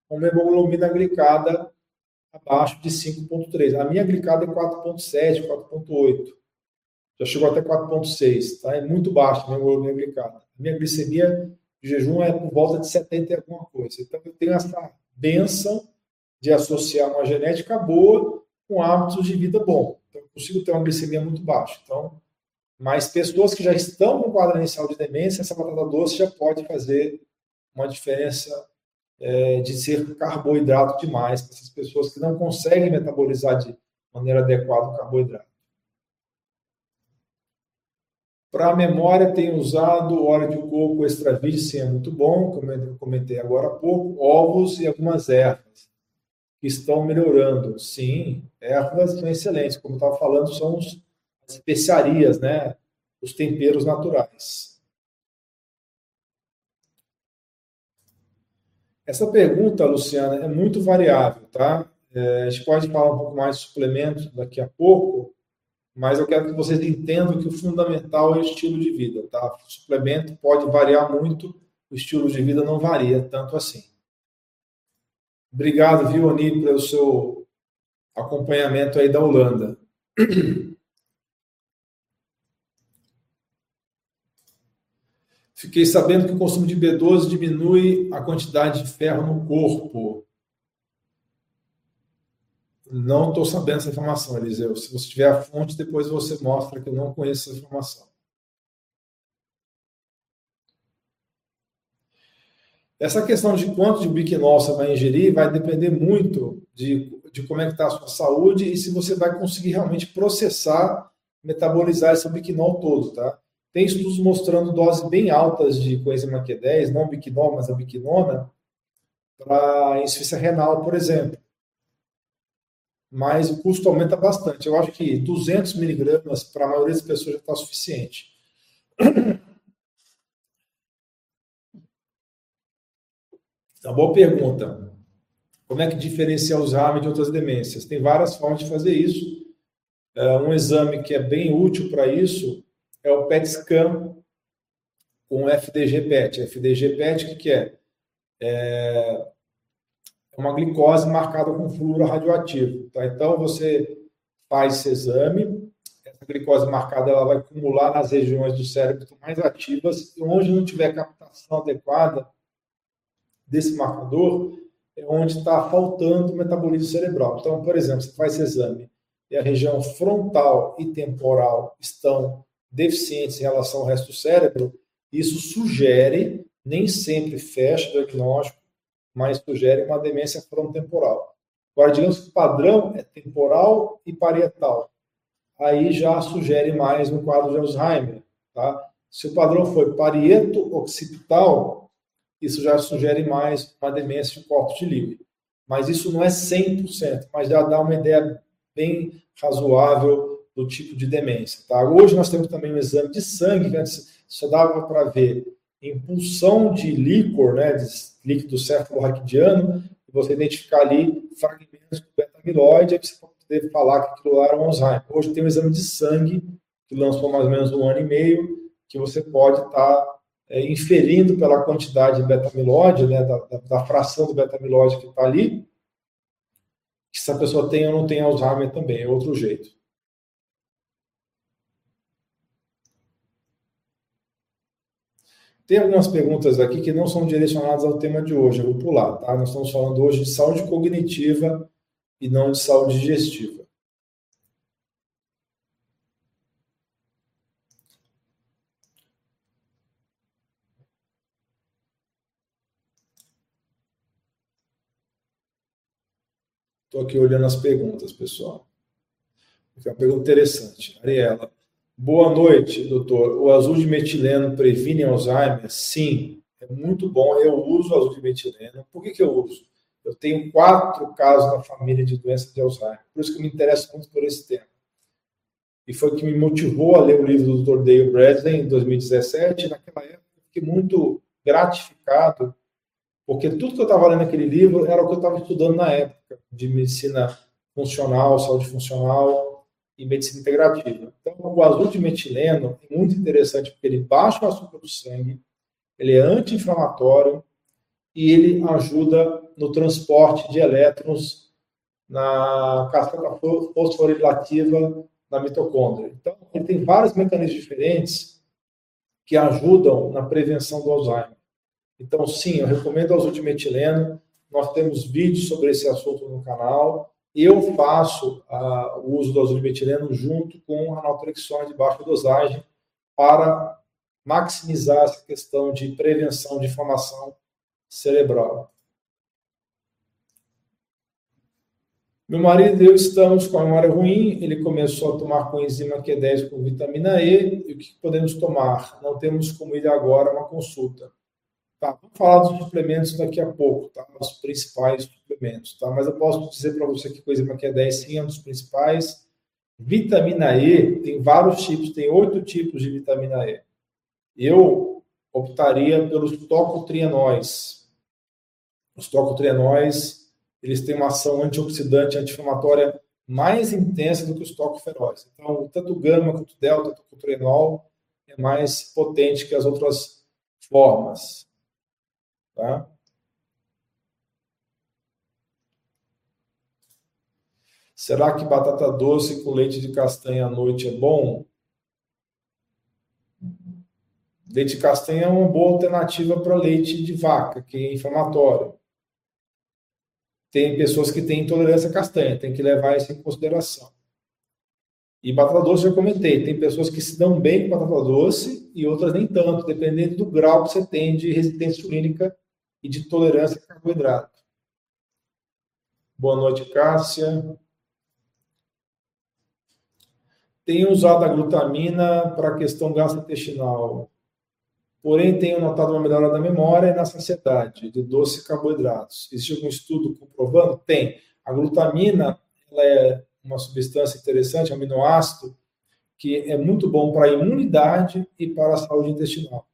uma hemoglobina glicada abaixo de 5,3. A minha glicada é 4,7, 4,8. Já chegou até 4,6, tá? É muito baixo a minha hemoglobina glicada. Minha glicemia de jejum é por volta de 70 e alguma coisa. Então, eu tenho essa benção de associar uma genética boa com hábitos de vida bom. Então, eu consigo ter uma glicemia muito baixa. Então, mas pessoas que já estão no quadro inicial de demência, essa batata doce já pode fazer uma diferença é, de ser carboidrato demais para essas pessoas que não conseguem metabolizar de maneira adequada o carboidrato. Para a memória, tenho usado óleo de coco extra virgem, é muito bom, como eu comentei agora há pouco, ovos e algumas ervas, que estão melhorando. Sim, ervas são excelentes, como eu estava falando, são as especiarias, né? Os temperos naturais. Essa pergunta, Luciana, é muito variável, tá? É, a gente pode falar um pouco mais de suplementos daqui a pouco, mas eu quero que vocês entendam que o fundamental é o estilo de vida, tá? O suplemento pode variar muito, o estilo de vida não varia tanto assim. Obrigado, viu, Oni, pelo seu acompanhamento aí da Holanda. Fiquei sabendo que o consumo de B12 diminui a quantidade de ferro no corpo. Não estou sabendo essa informação, Eliseu. Se você tiver a fonte, depois você mostra que eu não conheço essa informação. Essa questão de quanto de biquinol você vai ingerir vai depender muito de, de como é que está a sua saúde e se você vai conseguir realmente processar, metabolizar esse biquinol todo, tá? Tem estudos mostrando doses bem altas de coenzima Q10, não biquinol, mas a biquinona, para insuficiência renal, por exemplo mas o custo aumenta bastante. Eu acho que 200 miligramas para a maioria das pessoas já está suficiente. Uma boa pergunta. Como é que diferencia Alzheimer de outras demências? Tem várias formas de fazer isso. É, um exame que é bem útil para isso é o PET scan com FDG PET. FDG PET, o que é? é uma glicose marcada com flúor radioativo. Tá? Então, você faz esse exame, essa glicose marcada ela vai acumular nas regiões do cérebro mais ativas, e onde não tiver captação adequada desse marcador, é onde está faltando o metabolismo cerebral. Então, por exemplo, você faz esse exame e a região frontal e temporal estão deficientes em relação ao resto do cérebro, isso sugere, nem sempre fecha o diagnóstico, mas sugere uma demência frontotemporal. Agora, digamos que o padrão é temporal e parietal. Aí já sugere mais no quadro de Alzheimer. Tá? Se o padrão for parieto-occipital, isso já sugere mais uma demência de corpo de livre. Mas isso não é 100%, mas já dá uma ideia bem razoável do tipo de demência. Tá? Hoje nós temos também um exame de sangue, que antes só dava para ver impulsão de líquor, né, de líquido cefalorraquidiano, e você identificar ali fragmentos do beta-amiloide, aí você poder falar que aquilo lá era um Alzheimer. Hoje tem um exame de sangue, que lançou mais ou menos um ano e meio, que você pode estar tá, é, inferindo pela quantidade de beta-amiloide, né, da, da, da, fração do beta-amiloide que está ali, que se a pessoa tem ou não tem Alzheimer também, é outro jeito. Tem algumas perguntas aqui que não são direcionadas ao tema de hoje, eu vou pular, tá? Nós estamos falando hoje de saúde cognitiva e não de saúde digestiva. Estou aqui olhando as perguntas, pessoal. É uma pergunta interessante. Ariela, Boa noite, doutor. O azul de metileno previne Alzheimer? Sim, é muito bom. Eu uso azul de metileno. Por que, que eu uso? Eu tenho quatro casos na família de doença de Alzheimer. Por isso que eu me interesso muito por esse tema. E foi o que me motivou a ler o livro do Dr. Dale Bradley em 2017. Naquela época, eu fiquei muito gratificado, porque tudo que eu estava lendo naquele livro era o que eu estava estudando na época, de medicina funcional, saúde funcional, e medicina integrativa. Então, o azul de metileno é muito interessante porque ele baixa o açúcar do sangue, ele é anti-inflamatório e ele ajuda no transporte de elétrons na cascata fosforilativa na mitocôndria. Então, ele tem vários mecanismos diferentes que ajudam na prevenção do Alzheimer. Então, sim, eu recomendo o azul de metileno. Nós temos vídeos sobre esse assunto no canal eu faço uh, o uso do azulimetileno junto com a naltrexona de baixa dosagem para maximizar essa questão de prevenção de inflamação cerebral. Meu marido e eu estamos com a memória ruim, ele começou a tomar coenzima Q10 com vitamina E, e o que podemos tomar? Não temos como ir agora uma consulta. Tá, vamos falar dos suplementos daqui a pouco, tá? Os principais suplementos, tá? Mas eu posso dizer para você que coenzima Q10 sim é um dos principais, Vitamina E, tem vários tipos, tem oito tipos de vitamina E. Eu optaria pelos tocotrienóis. Os tocotrienóis, eles têm uma ação antioxidante, anti-inflamatória mais intensa do que os tocoferóis. Então, tanto gama quanto delta, tocotrienol é mais potente que as outras formas. Tá? Será que batata doce com leite de castanha à noite é bom? Leite de castanha é uma boa alternativa para leite de vaca, que é inflamatório. Tem pessoas que têm intolerância à castanha, tem que levar isso em consideração. E batata doce, já comentei, tem pessoas que se dão bem com batata doce e outras nem tanto, dependendo do grau que você tem de resistência insulínica e de tolerância a carboidrato. Boa noite, Cássia. Tenho usado a glutamina para a questão gastrointestinal. Porém, tenho notado uma melhora da memória e na saciedade de doce e carboidratos. Existe algum estudo comprovando? Tem. A glutamina ela é uma substância interessante, aminoácido, que é muito bom para a imunidade e para a saúde intestinal.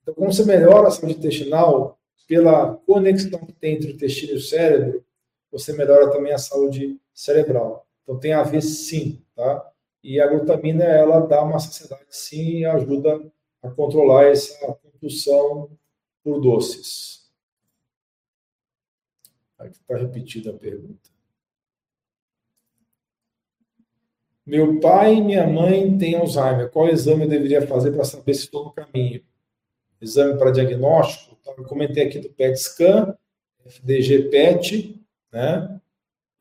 Então, como você melhora a saúde intestinal, pela conexão que tem entre o intestino e o cérebro, você melhora também a saúde cerebral. Então, tem a ver sim, tá? E a glutamina, ela dá uma saciedade sim e ajuda a controlar essa compulsão por doces. Aqui está repetida a pergunta. Meu pai e minha mãe têm Alzheimer. Qual exame eu deveria fazer para saber se estou no caminho? Exame para diagnóstico? Então, eu comentei aqui do PET scan, FDG PET, né?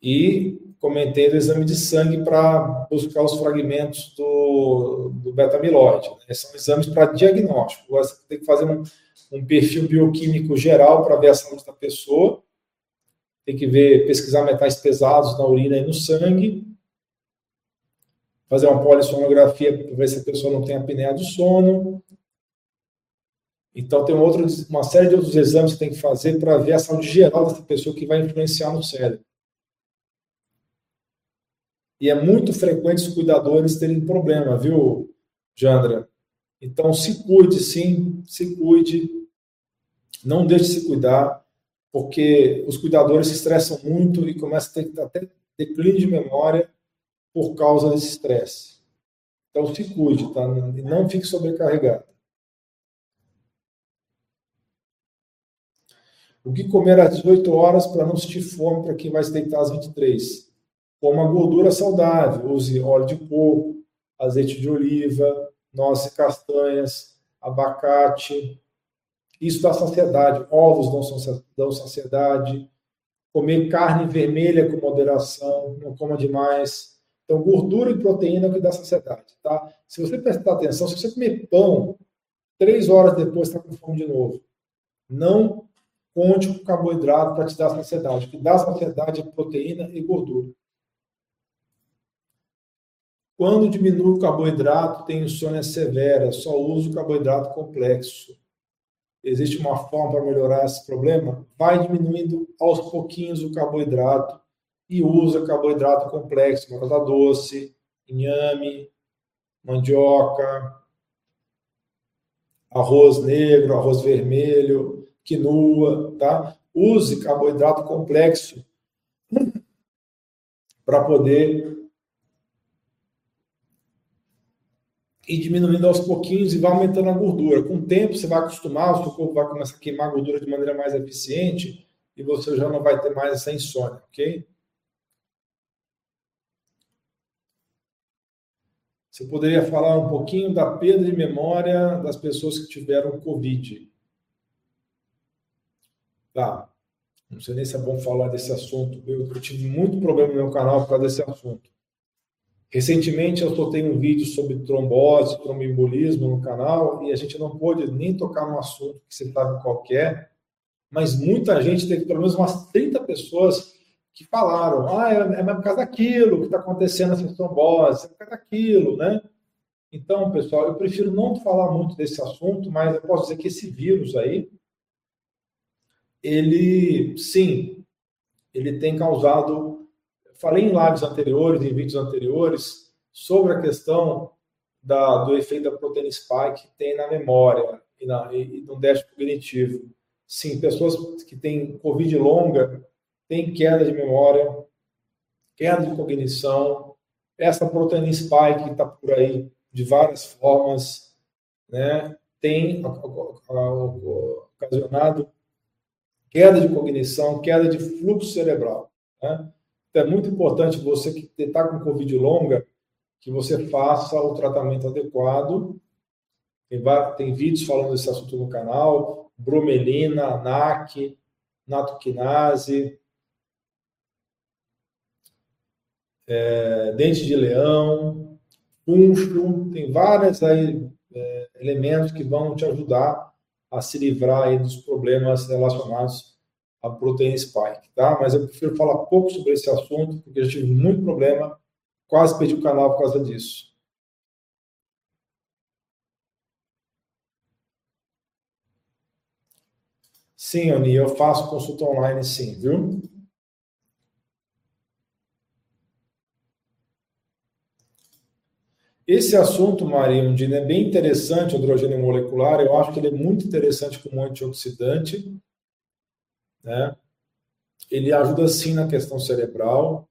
E comentei do exame de sangue para buscar os fragmentos do, do beta-amiloide. Né? São exames para diagnóstico. Você tem que fazer um, um perfil bioquímico geral para ver a saúde da pessoa. Tem que ver, pesquisar metais pesados na urina e no sangue. Fazer uma polissonografia para ver se a pessoa não tem apneia do sono. Então, tem outro, uma série de outros exames que tem que fazer para ver a saúde geral dessa pessoa que vai influenciar no cérebro. E é muito frequente os cuidadores terem problema, viu, Jandra? Então, se cuide, sim, se cuide. Não deixe de se cuidar, porque os cuidadores se estressam muito e começam a ter até declínio de memória por causa desse estresse. Então, se cuide, tá? E não fique sobrecarregado. O que comer às 18 horas para não sentir fome para quem vai se deitar às 23? Coma gordura saudável, use óleo de coco, azeite de oliva, nozes e castanhas, abacate. Isso dá saciedade. Ovos dão saciedade. Comer carne vermelha com moderação, não coma demais. Então, gordura e proteína é o que dá saciedade, tá? Se você prestar atenção, se você comer pão, três horas depois está com fome de novo. Não conte com carboidrato para te dar saciedade. O que dá saciedade é proteína e gordura. Quando diminui o carboidrato, tem insônia severa, só uso carboidrato complexo. Existe uma forma para melhorar esse problema? Vai diminuindo aos pouquinhos o carboidrato e usa carboidrato complexo, batata doce, inhame, mandioca, arroz negro, arroz vermelho, quinoa, tá? Use carboidrato complexo para poder e diminuindo aos pouquinhos e vai aumentando a gordura. Com o tempo, você vai acostumar, o seu corpo vai começar a queimar a gordura de maneira mais eficiente e você já não vai ter mais essa insônia, ok? Você poderia falar um pouquinho da perda de memória das pessoas que tiveram Covid? Tá. Não sei nem se é bom falar desse assunto. Eu, eu tive muito problema no meu canal por causa desse assunto. Recentemente eu soltei um vídeo sobre trombose, tromboembolismo no canal e a gente não pôde nem tocar no assunto que você sabe qual é, mas muita gente, teve pelo menos umas 30 pessoas que falaram, ah, é, é por causa daquilo que está acontecendo essa trombose, é por causa daquilo, né? Então, pessoal, eu prefiro não falar muito desse assunto, mas eu posso dizer que esse vírus aí, ele, sim, ele tem causado Falei em lives anteriores, em vídeos anteriores, sobre a questão da, do efeito da proteína spike que tem na memória e, na, e no déficit cognitivo. Sim, pessoas que têm Covid longa têm queda de memória, queda de cognição. Essa proteína spike que está por aí de várias formas, né, tem ocasionado queda de cognição, queda de fluxo cerebral. Né? Então, é muito importante você que está com Covid longa, que você faça o tratamento adequado. Tem, tem vídeos falando desse assunto no canal, bromelina, NAC, natoquinase, é, dente de leão, puncho, tem vários aí, é, elementos que vão te ajudar a se livrar dos problemas relacionados à proteína spike, tá? Mas eu prefiro falar pouco sobre esse assunto, porque eu tive muito problema, quase perdi o canal por causa disso. Sim, Oni, eu faço consulta online sim, viu? Esse assunto, Mariundina, é bem interessante, o hidrogênio molecular. Eu acho que ele é muito interessante como antioxidante. Né? Ele ajuda, sim, na questão cerebral.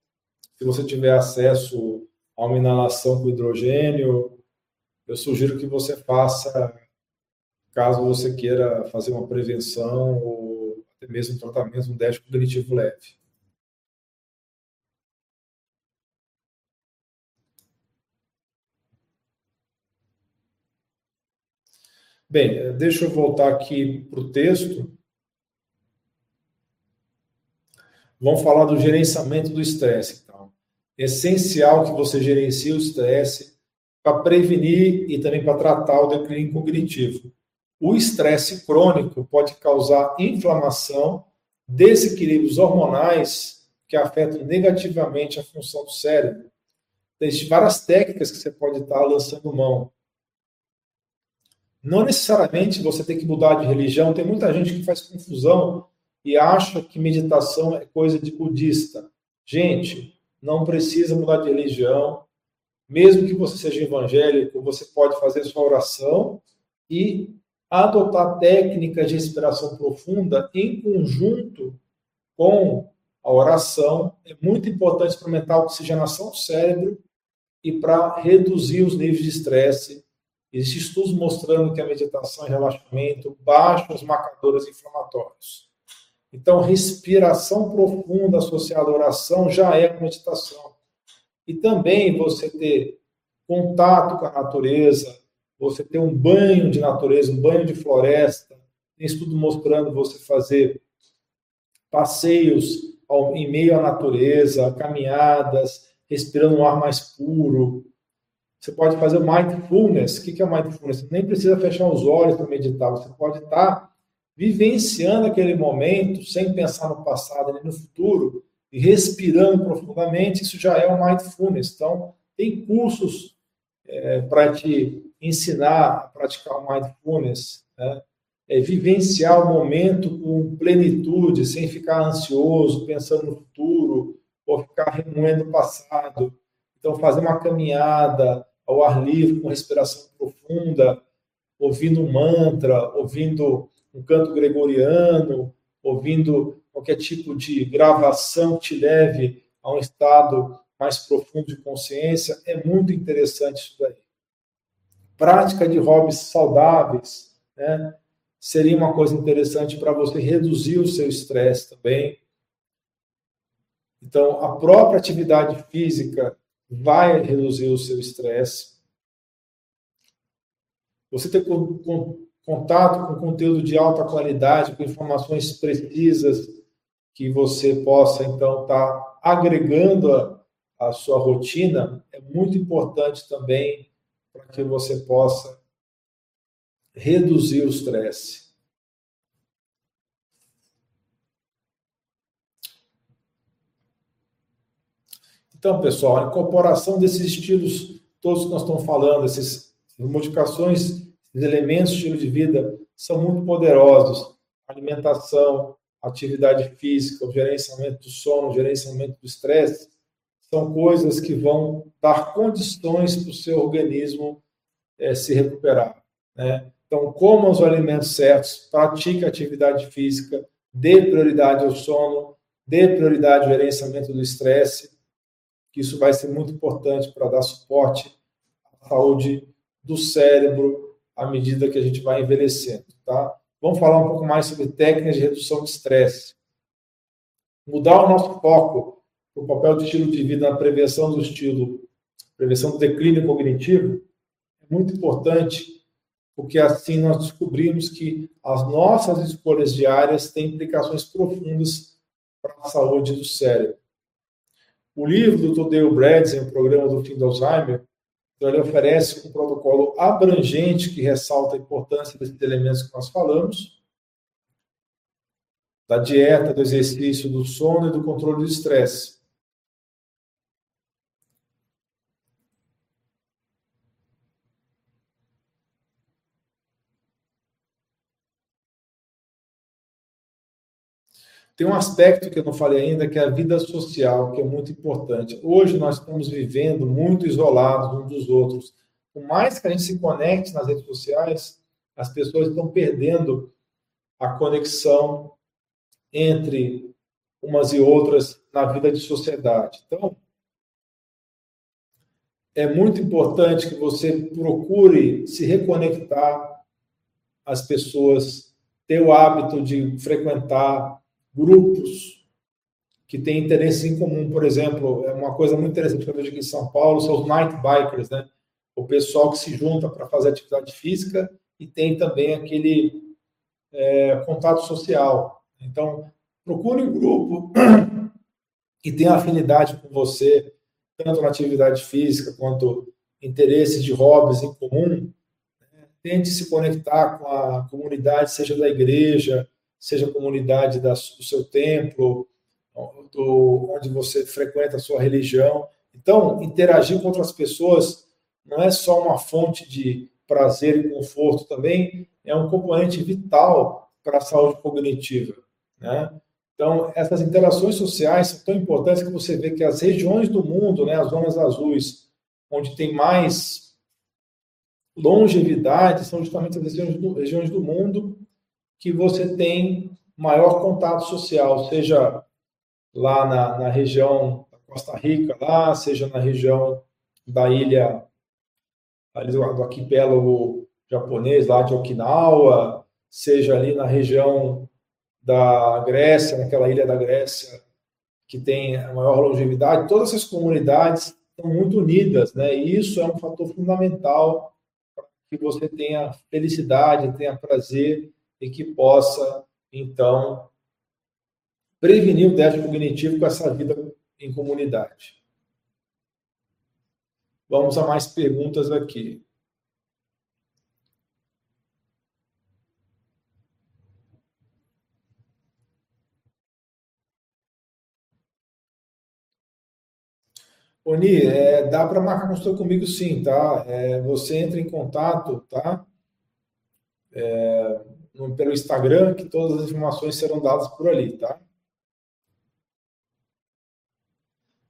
Se você tiver acesso a uma inalação com hidrogênio, eu sugiro que você faça, caso você queira fazer uma prevenção ou até mesmo um tratamento, um déficit cognitivo leve. Bem, deixa eu voltar aqui para o texto. Vamos falar do gerenciamento do estresse. Então, é essencial que você gerencie o estresse para prevenir e também para tratar o declínio cognitivo. O estresse crônico pode causar inflamação, desequilíbrios hormonais que afetam negativamente a função do cérebro. Existem várias técnicas que você pode estar lançando mão. Não necessariamente você tem que mudar de religião. Tem muita gente que faz confusão e acha que meditação é coisa de budista. Gente, não precisa mudar de religião. Mesmo que você seja evangélico, você pode fazer sua oração e adotar técnicas de respiração profunda em conjunto com a oração. É muito importante para aumentar a oxigenação do cérebro e para reduzir os níveis de estresse Existem estudos mostrando que a meditação e relaxamento baixam os marcadores inflamatórios. Então, respiração profunda associada à oração já é meditação. E também você ter contato com a natureza, você ter um banho de natureza, um banho de floresta. Tem estudo mostrando você fazer passeios em meio à natureza, caminhadas, respirando um ar mais puro, você pode fazer mindfulness. O que é mindfulness? Nem precisa fechar os olhos para meditar. Você pode estar vivenciando aquele momento sem pensar no passado nem no futuro e respirando profundamente. Isso já é o mindfulness. Então, tem cursos é, para te ensinar a praticar o mindfulness. Né? É vivenciar o momento com plenitude, sem ficar ansioso, pensando no futuro, ou ficar remoendo o passado. Então, fazer uma caminhada, ao ar livre, com respiração profunda, ouvindo um mantra, ouvindo um canto gregoriano, ouvindo qualquer tipo de gravação que te leve a um estado mais profundo de consciência, é muito interessante isso daí. Prática de hobbies saudáveis, né? Seria uma coisa interessante para você reduzir o seu estresse também. Então, a própria atividade física vai reduzir o seu estresse. Você ter contato com conteúdo de alta qualidade, com informações precisas, que você possa, então, estar tá agregando a, a sua rotina, é muito importante também para que você possa reduzir o estresse. Então, pessoal, a incorporação desses estilos, todos que nós estamos falando, essas modificações, esses elementos estilo de vida, são muito poderosos. Alimentação, atividade física, o gerenciamento do sono, o gerenciamento do estresse, são coisas que vão dar condições para o seu organismo é, se recuperar. Né? Então, coma os alimentos certos, pratique atividade física, dê prioridade ao sono, dê prioridade ao gerenciamento do estresse, que isso vai ser muito importante para dar suporte à saúde do cérebro à medida que a gente vai envelhecendo, tá? Vamos falar um pouco mais sobre técnicas de redução de estresse. Mudar o nosso foco o papel do estilo de vida na prevenção do estilo, prevenção do declínio cognitivo, é muito importante porque assim nós descobrimos que as nossas escolhas diárias têm implicações profundas para a saúde do cérebro. O livro do Dale Bredesen, o programa do fim do Alzheimer, ele oferece um protocolo abrangente que ressalta a importância desses elementos que nós falamos, da dieta, do exercício, do sono e do controle do estresse. Tem um aspecto que eu não falei ainda, que é a vida social, que é muito importante. Hoje nós estamos vivendo muito isolados uns dos outros. Por mais que a gente se conecte nas redes sociais, as pessoas estão perdendo a conexão entre umas e outras na vida de sociedade. Então, é muito importante que você procure se reconectar às pessoas, ter o hábito de frequentar grupos que têm interesses em comum. Por exemplo, é uma coisa muito interessante que eu vejo aqui em São Paulo são os night bikers, né? O pessoal que se junta para fazer atividade física e tem também aquele é, contato social. Então, procure um grupo que tenha afinidade com você, tanto na atividade física quanto interesses de hobbies em comum. Né? Tente se conectar com a comunidade, seja da igreja, seja a comunidade da, do seu templo, do, onde você frequenta a sua religião. Então, interagir com outras pessoas não é só uma fonte de prazer e conforto, também é um componente vital para a saúde cognitiva. Né? Então, essas interações sociais são tão importantes que você vê que as regiões do mundo, né, as zonas azuis, onde tem mais longevidade, são justamente as regiões do, regiões do mundo que você tem maior contato social, seja lá na, na região da Costa Rica, lá, seja na região da ilha ali do, do arquipélago japonês, lá de Okinawa, seja ali na região da Grécia, naquela ilha da Grécia, que tem a maior longevidade, todas essas comunidades estão muito unidas, né? E isso é um fator fundamental para que você tenha felicidade, tenha prazer e que possa, então, prevenir o déficit cognitivo com essa vida em comunidade. Vamos a mais perguntas aqui. Oni, é, dá para marcar consulta comigo sim, tá? É, você entra em contato, tá? É, no, pelo Instagram, que todas as informações serão dadas por ali, tá?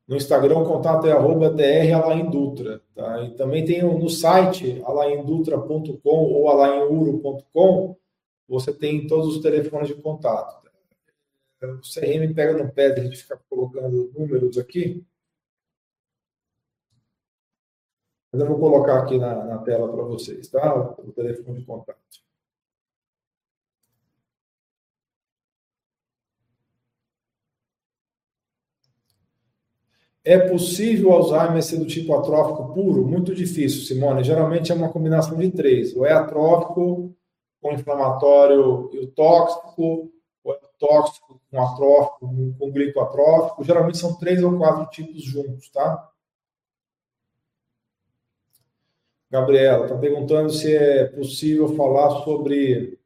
No Instagram, o contato é arroba dralaindutra, tá? E também tem no site alaindutra.com ou alainuro.com, você tem todos os telefones de contato. O CRM pega no pé de a gente ficar colocando números aqui. Mas eu vou colocar aqui na, na tela para vocês, tá? O telefone de contato. É possível Alzheimer ser do tipo atrófico puro? Muito difícil, Simone. Geralmente é uma combinação de três. Ou é atrófico com inflamatório e o tóxico, ou é tóxico com atrófico, com glicoatrófico. Geralmente são três ou quatro tipos juntos, tá? Gabriela está perguntando se é possível falar sobre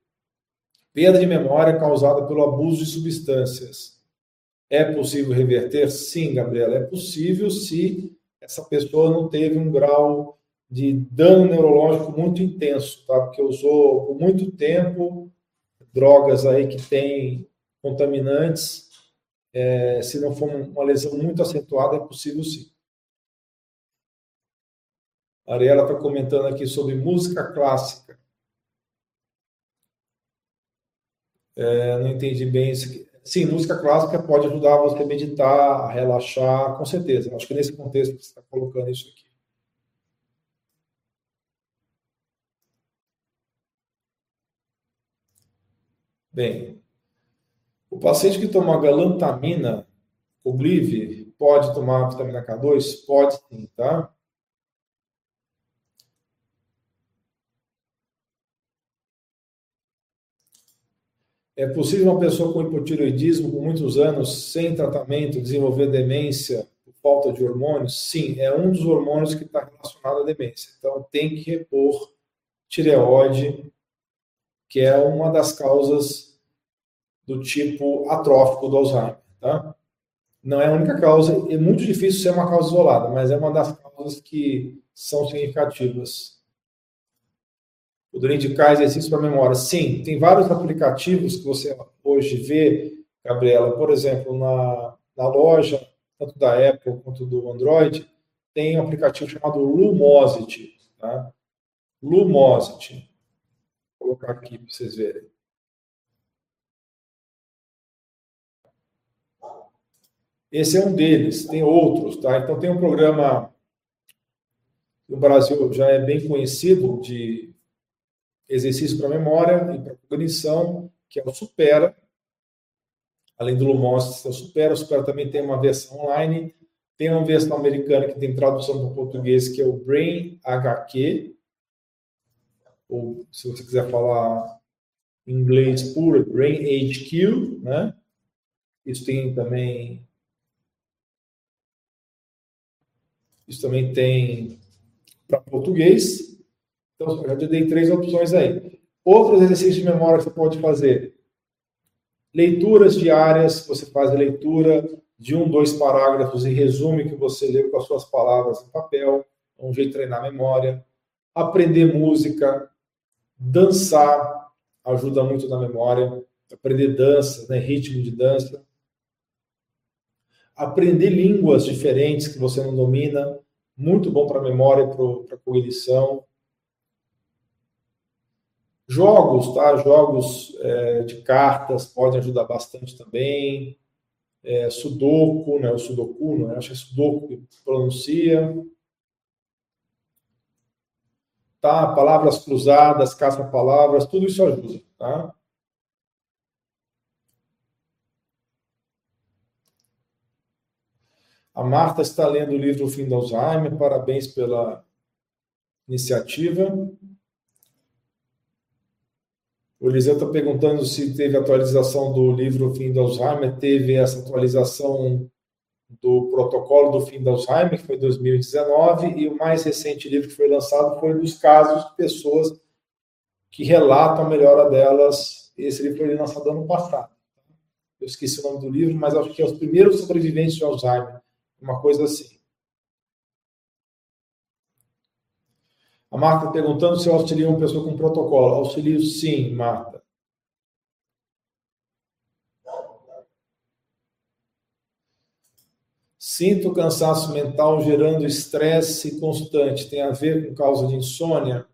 perda de memória causada pelo abuso de substâncias. É possível reverter? Sim, Gabriela, é possível se essa pessoa não teve um grau de dano neurológico muito intenso, tá? Porque usou por muito tempo drogas aí que têm contaminantes é, se não for uma lesão muito acentuada, é possível sim. A Ariela está comentando aqui sobre música clássica. É, não entendi bem isso. Sim, música clássica pode ajudar você a meditar, a relaxar, com certeza. Acho que nesse contexto você está colocando isso aqui. Bem, o paciente que toma galantamina, Oblive, pode tomar vitamina K2? Pode sim, tá? É possível uma pessoa com hipotireoidismo por muitos anos, sem tratamento, desenvolver demência por falta de hormônios? Sim, é um dos hormônios que está relacionado à demência. Então, tem que repor tireoide, que é uma das causas do tipo atrófico do Alzheimer. Tá? Não é a única causa, é muito difícil ser uma causa isolada, mas é uma das causas que são significativas Poderia indicar exercícios para memória. Sim, tem vários aplicativos que você hoje vê, Gabriela, por exemplo, na, na loja, tanto da Apple quanto do Android, tem um aplicativo chamado Lumosity. Tá? Lumosity. Vou colocar aqui para vocês verem. Esse é um deles, tem outros, tá? Então tem um programa no Brasil já é bem conhecido de exercício para memória e para cognição, que é o Supera. Além do Lumos, tem o Supera. O Supera também tem uma versão online. Tem uma versão americana que tem tradução para o português, que é o Brain HQ. Ou, se você quiser falar em inglês puro, Brain HQ, né? Isso tem também... Isso também tem para português. Então, eu já te dei três opções aí. Outros exercícios de memória que você pode fazer. Leituras diárias, você faz a leitura de um, dois parágrafos e resume que você leu com as suas palavras em papel. É um jeito de treinar a memória. Aprender música, dançar, ajuda muito na memória. Aprender dança, né, ritmo de dança. Aprender línguas diferentes que você não domina, muito bom para a memória e para a cognição. Jogos, tá? Jogos é, de cartas podem ajudar bastante também. É, sudoku, né? O sudoku, não é? Acho que é sudoku que pronuncia. Tá? Palavras cruzadas, caça-palavras, tudo isso ajuda, tá? A Marta está lendo o livro O Fim do Alzheimer. Parabéns pela iniciativa. O Eliseu está perguntando se teve atualização do livro Fim do Alzheimer. Teve essa atualização do protocolo do fim do Alzheimer, que foi em 2019, e o mais recente livro que foi lançado foi dos casos de pessoas que relatam a melhora delas. Esse livro foi lançado ano passado. Eu esqueci o nome do livro, mas acho que é Os Primeiros Sobreviventes de Alzheimer, uma coisa assim. A Marta perguntando se eu auxilio uma pessoa com protocolo. Auxilio sim, Marta. Sinto cansaço mental gerando estresse constante. Tem a ver com causa de insônia?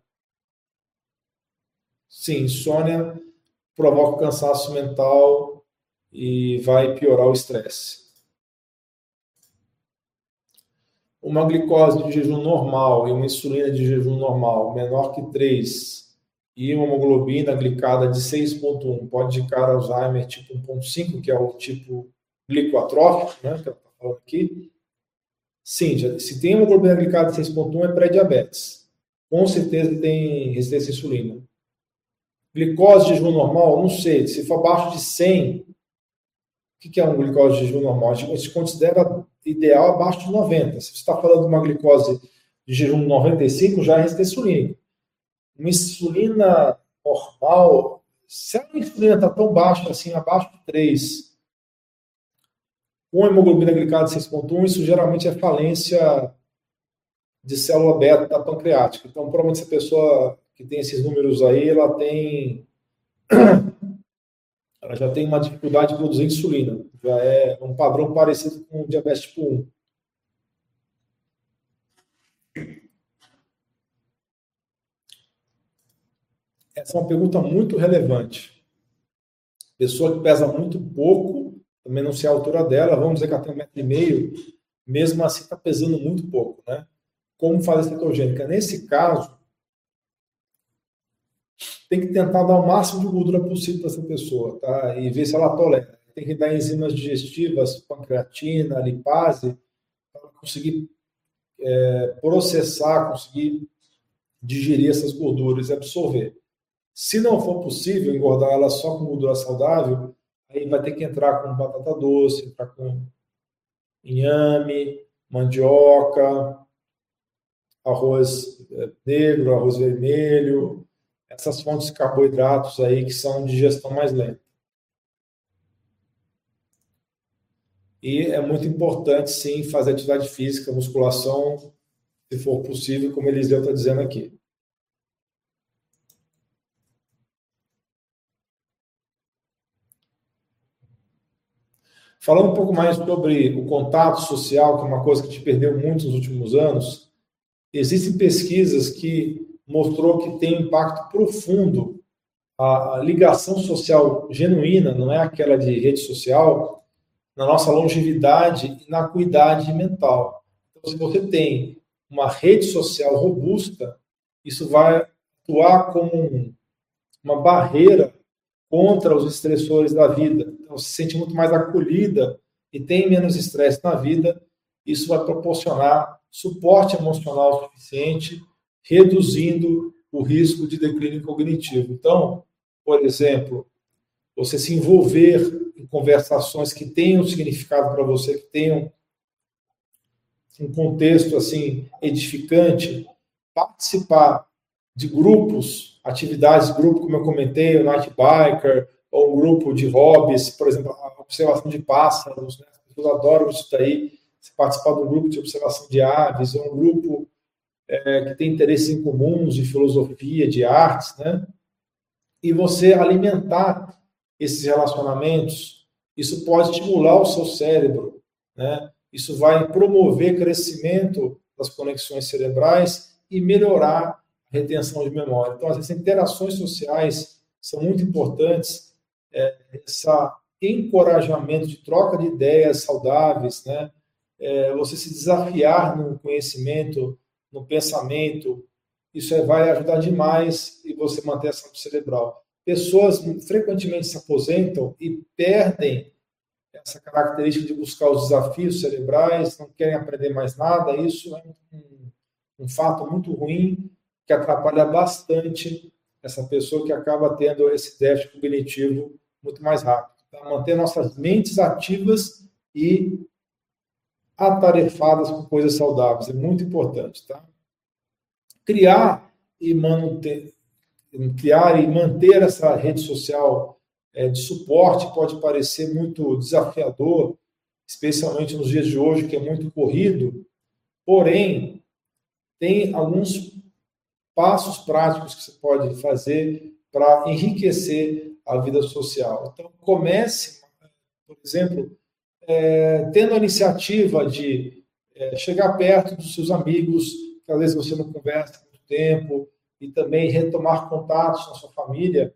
Sim, insônia provoca cansaço mental e vai piorar o estresse. Uma glicose de jejum normal e uma insulina de jejum normal menor que 3 e uma hemoglobina glicada de 6,1 pode indicar Alzheimer tipo 1,5, que é o tipo glicoatrófico, né, que ela está falando aqui. Sim, se tem hemoglobina glicada de 6,1 é pré-diabetes. Com certeza tem resistência à insulina. Glicose de jejum normal, não sei. Se for abaixo de 100, o que é um glicose de jejum normal? A gente considera ideal abaixo de 90. Se você está falando de uma glicose de jejum 95, já é resistência insulínica. Uma insulina normal, se a insulina está tão baixa assim, abaixo de 3, com hemoglobina glicada de 6.1, isso geralmente é falência de célula beta pancreática. Então, provavelmente, essa pessoa que tem esses números aí, ela tem ela já tem uma dificuldade de produzir insulina. Já é um padrão parecido com o diabetes tipo 1. Essa é uma pergunta muito relevante. Pessoa que pesa muito pouco, também não sei a altura dela, vamos dizer que ela tem um metro e meio, mesmo assim está pesando muito pouco, né? Como fazer cetogênica? Nesse caso, tem que tentar dar o máximo de gordura possível para essa pessoa, tá? E ver se ela tolera. Tem que dar enzimas digestivas, pancreatina, lipase, para conseguir é, processar, conseguir digerir essas gorduras e absorver. Se não for possível engordar ela só com gordura saudável, aí vai ter que entrar com batata doce, entrar com inhame, mandioca, arroz é, negro, arroz vermelho, essas fontes de carboidratos aí que são de digestão mais lenta. E é muito importante, sim, fazer atividade física, musculação, se for possível, como Eliseu está dizendo aqui. Falando um pouco mais sobre o contato social, que é uma coisa que te perdeu muito nos últimos anos, existem pesquisas que mostrou que tem impacto profundo a, ligação social genuína, não é aquela de rede social, na nossa longevidade e na cuidade mental. Então, se você tem uma rede social robusta, isso vai atuar como uma barreira contra os estressores da vida. Então, se sente muito mais acolhida e tem menos estresse na vida, isso vai proporcionar suporte emocional suficiente reduzindo o risco de declínio cognitivo. Então, por exemplo, você se envolver em conversações que tenham significado para você, que tenham um contexto assim edificante, participar de grupos, atividades de grupo, como eu comentei, o Night Biker, ou um grupo de hobbies, por exemplo, a observação de pássaros, né? as isso daí, participar de um grupo de observação de aves, ou um grupo é, que tem interesses em comuns de filosofia, de artes, né? E você alimentar esses relacionamentos, isso pode estimular o seu cérebro, né? Isso vai promover crescimento das conexões cerebrais e melhorar a retenção de memória. Então, essas interações sociais são muito importantes. É, esse encorajamento de troca de ideias saudáveis, né? É, você se desafiar no conhecimento no pensamento, isso vai ajudar demais e você manter a saúde cerebral. Pessoas frequentemente se aposentam e perdem essa característica de buscar os desafios cerebrais, não querem aprender mais nada. Isso é um, um fato muito ruim que atrapalha bastante essa pessoa que acaba tendo esse déficit cognitivo muito mais rápido. Tá? Manter nossas mentes ativas e atarefadas com coisas saudáveis. É muito importante, tá? Criar e manter, criar e manter essa rede social é, de suporte pode parecer muito desafiador, especialmente nos dias de hoje, que é muito corrido. Porém, tem alguns passos práticos que você pode fazer para enriquecer a vida social. Então, comece, por exemplo, é, tendo a iniciativa de é, chegar perto dos seus amigos, que às vezes você não conversa há muito tempo, e também retomar contatos com a sua família,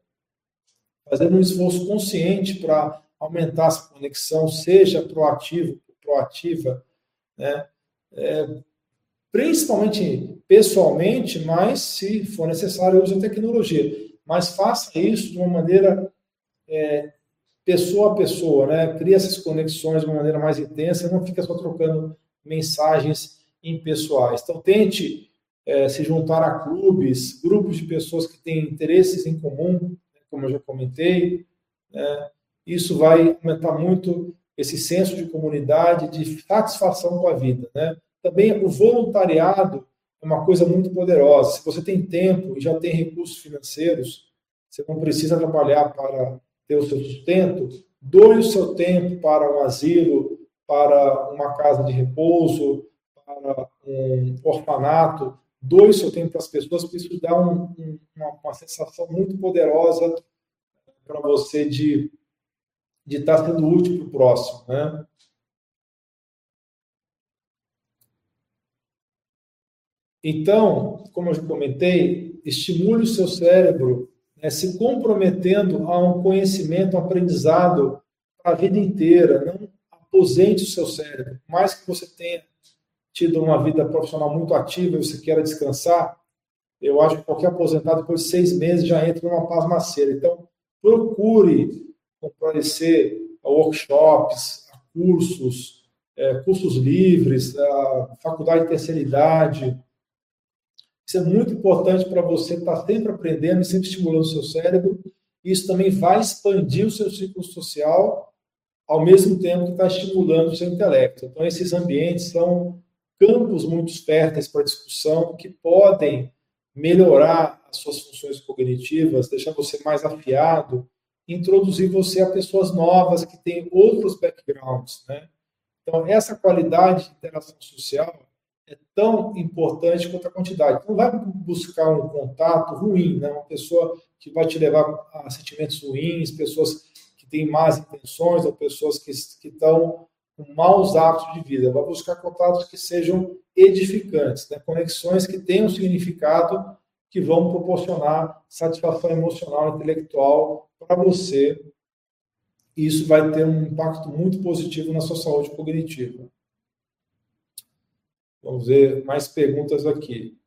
fazendo um esforço consciente para aumentar essa conexão, seja proativo, proativa, né? É, principalmente pessoalmente, mas se for necessário, use a tecnologia. Mas faça isso de uma maneira é, pessoa a pessoa, né? Cria essas conexões de uma maneira mais intensa, não fica só trocando mensagens impessoais. Então, tente é, se juntar a clubes, grupos de pessoas que têm interesses em comum, né? como eu já comentei. Né? Isso vai aumentar muito esse senso de comunidade, de satisfação com a vida. Né? Também o voluntariado é uma coisa muito poderosa. Se você tem tempo e já tem recursos financeiros, você não precisa trabalhar para ter o seu sustento, doe o seu tempo para um asilo, para uma casa de repouso, para um orfanato, doe o seu tempo para as pessoas, porque isso dá um, um, uma, uma sensação muito poderosa para você de de estar sendo útil para o próximo, né? Então, como eu já comentei, estimule o seu cérebro né, se comprometendo a um conhecimento, um aprendizado para a vida inteira. Não aposente o seu cérebro. Mais que você tenha tido uma vida profissional muito ativa e você queira descansar, eu acho que qualquer aposentado, depois de seis meses, já entra numa pasmaceira. Então, procure comparecer a workshops, a cursos, é, cursos livres, a faculdade de terceira idade. Isso é muito importante para você estar sempre aprendendo e sempre estimulando o seu cérebro. Isso também vai expandir o seu ciclo social, ao mesmo tempo que está estimulando o seu intelecto. Então, esses ambientes são campos muito férteis para discussão que podem melhorar as suas funções cognitivas, deixar você mais afiado, introduzir você a pessoas novas que têm outros backgrounds, né? Então, essa qualidade de interação social é tão importante quanto a quantidade. Então, vai buscar um contato ruim, né? uma pessoa que vai te levar a sentimentos ruins, pessoas que têm más intenções, ou pessoas que, que estão com maus hábitos de vida. Vai buscar contatos que sejam edificantes, né? conexões que tenham significado, que vão proporcionar satisfação emocional intelectual para você. E isso vai ter um impacto muito positivo na sua saúde cognitiva. Vamos ver mais perguntas aqui.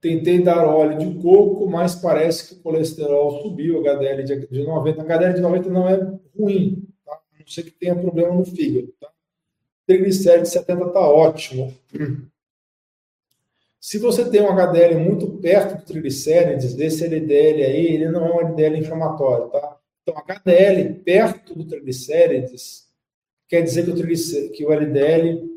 Tentei dar óleo de coco, mas parece que o colesterol subiu, HDL de 90. HDL de 90 não é ruim, tá? a não ser que tenha problema no fígado. Tá? Triglicérides de 70 está ótimo. Se você tem um HDL muito perto do triglicérides, desse LDL aí, ele não é um LDL inflamatório, tá? Então, HDL perto do triglicérides quer dizer que o, que o LDL,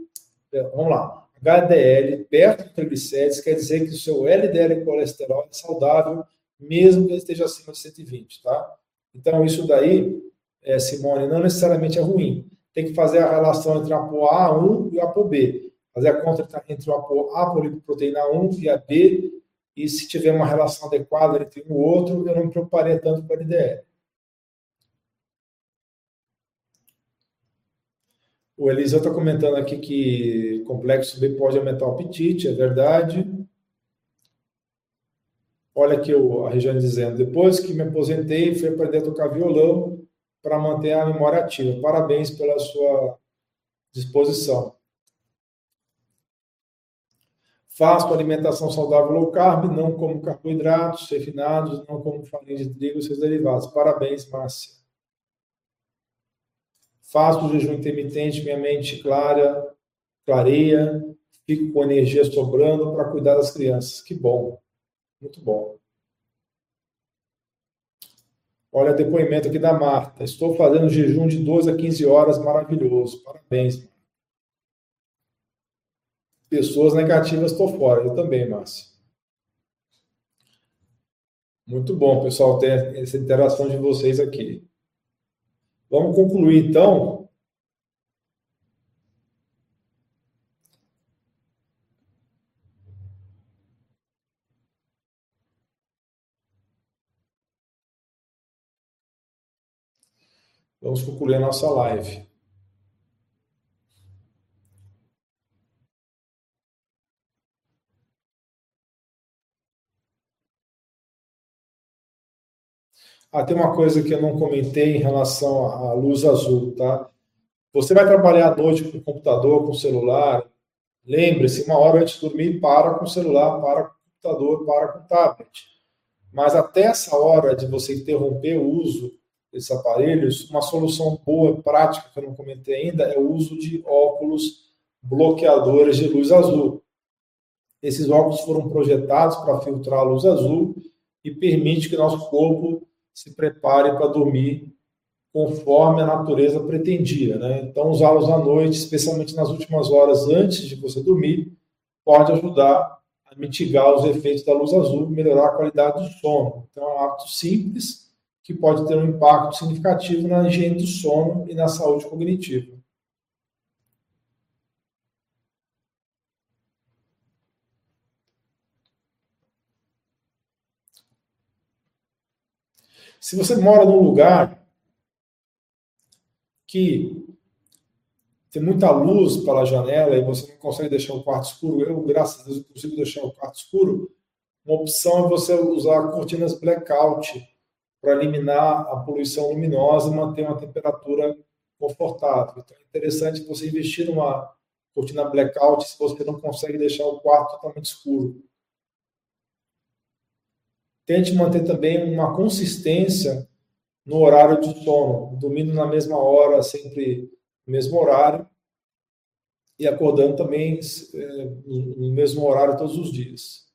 vamos lá, HDL perto do triglicérides quer dizer que o seu LDL colesterol é saudável, mesmo que ele esteja acima de 120, tá? Então, isso daí, é, Simone, não necessariamente é ruim. Tem que fazer a relação entre a ApoA1 e a ApoB. Fazer a conta entre a apolipoproteína 1 e a B, e se tiver uma relação adequada entre um e o outro, eu não me preocuparia tanto com a LDL. O Eliseu está comentando aqui que complexo B pode aumentar o apetite, é verdade. Olha aqui a Regiane dizendo: depois que me aposentei, fui aprender a tocar violão para manter a memória ativa. Parabéns pela sua disposição. Faço alimentação saudável low carb, não como carboidratos refinados, não como farinha de trigo e seus derivados. Parabéns, Márcia. Faço o jejum intermitente, minha mente clara, clareia, fico com energia sobrando para cuidar das crianças. Que bom, muito bom. Olha o depoimento aqui da Marta. Estou fazendo jejum de 12 a 15 horas, maravilhoso. Parabéns. Pessoas negativas, estou fora. Eu também, Márcio. Muito bom, pessoal, ter essa interação de vocês aqui. Vamos concluir então. Vamos concluir a nossa live. Ah, tem uma coisa que eu não comentei em relação à luz azul, tá? Você vai trabalhar à noite com o computador, com o celular. Lembre-se, uma hora antes de dormir, para com o celular, para com o computador, para com o tablet. Mas até essa hora de você interromper o uso desses aparelhos, uma solução boa, prática, que eu não comentei ainda, é o uso de óculos bloqueadores de luz azul. Esses óculos foram projetados para filtrar a luz azul e permite que nosso corpo se prepare para dormir conforme a natureza pretendia. Né? Então, usá-los à noite, especialmente nas últimas horas antes de você dormir, pode ajudar a mitigar os efeitos da luz azul, melhorar a qualidade do sono. Então, é um hábito simples que pode ter um impacto significativo na higiene do sono e na saúde cognitiva. Se você mora num lugar que tem muita luz pela janela e você não consegue deixar o quarto escuro, eu, graças a Deus, consigo deixar o quarto escuro, uma opção é você usar cortinas blackout para eliminar a poluição luminosa e manter uma temperatura confortável. Então é interessante você investir numa cortina blackout se você não consegue deixar o quarto totalmente escuro. Tente manter também uma consistência no horário de sono, dormindo na mesma hora, sempre no mesmo horário, e acordando também é, no mesmo horário todos os dias.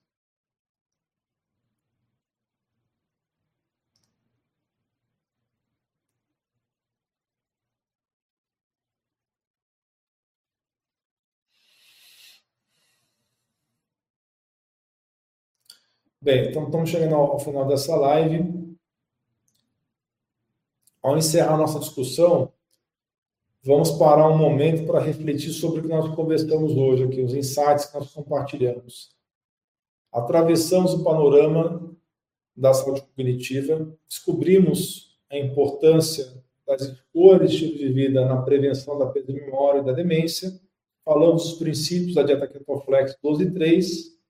Bem, então estamos chegando ao final dessa live. Ao encerrar nossa discussão, vamos parar um momento para refletir sobre o que nós conversamos hoje aqui, os insights que nós compartilhamos. Atravessamos o panorama da saúde cognitiva, descobrimos a importância das escolhas de estilo de vida na prevenção da perda de memória e da demência, falamos dos princípios da dieta Ketoflex 12 e 3,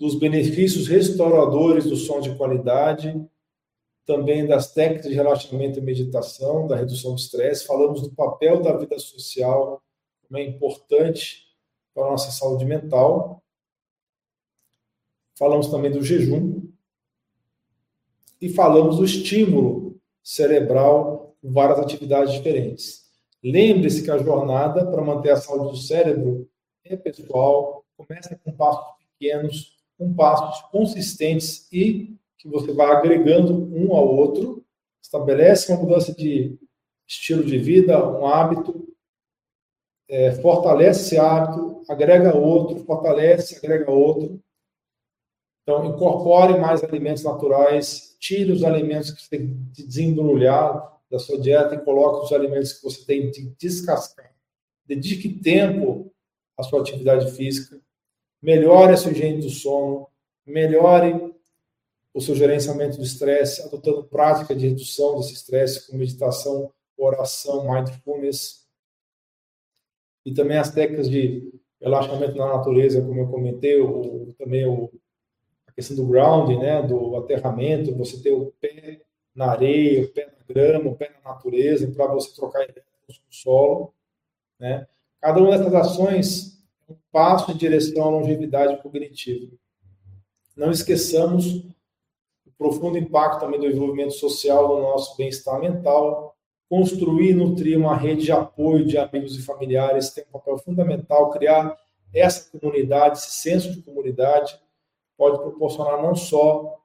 dos benefícios restauradores do som de qualidade, também das técnicas de relaxamento e meditação, da redução do estresse, falamos do papel da vida social, como é importante para a nossa saúde mental. Falamos também do jejum e falamos do estímulo cerebral com várias atividades diferentes. Lembre-se que a jornada para manter a saúde do cérebro é pessoal, começa com passos pequenos, com passos consistentes e que você vai agregando um ao outro, estabelece uma mudança de estilo de vida, um hábito, é, fortalece esse hábito, agrega outro, fortalece, agrega outro. Então, incorpore mais alimentos naturais, tire os alimentos que você tem de desembrulhar da sua dieta e coloque os alimentos que você tem de descascar. Dedique tempo à sua atividade física melhore a sua higiene do sono, melhore o seu gerenciamento do estresse, adotando prática de redução desse estresse com meditação, oração, mindfulness. E também as técnicas de relaxamento na natureza, como eu comentei, o, também o, a questão do grounding, né, do aterramento, você ter o pé na areia, o pé na grama, o pé na natureza, para você trocar ideias com o solo. Né? Cada uma dessas ações um passo em direção à longevidade cognitiva. Não esqueçamos o profundo impacto também do envolvimento social no nosso bem-estar mental. Construir e nutrir uma rede de apoio de amigos e familiares tem um papel fundamental. Criar essa comunidade, esse senso de comunidade, pode proporcionar não só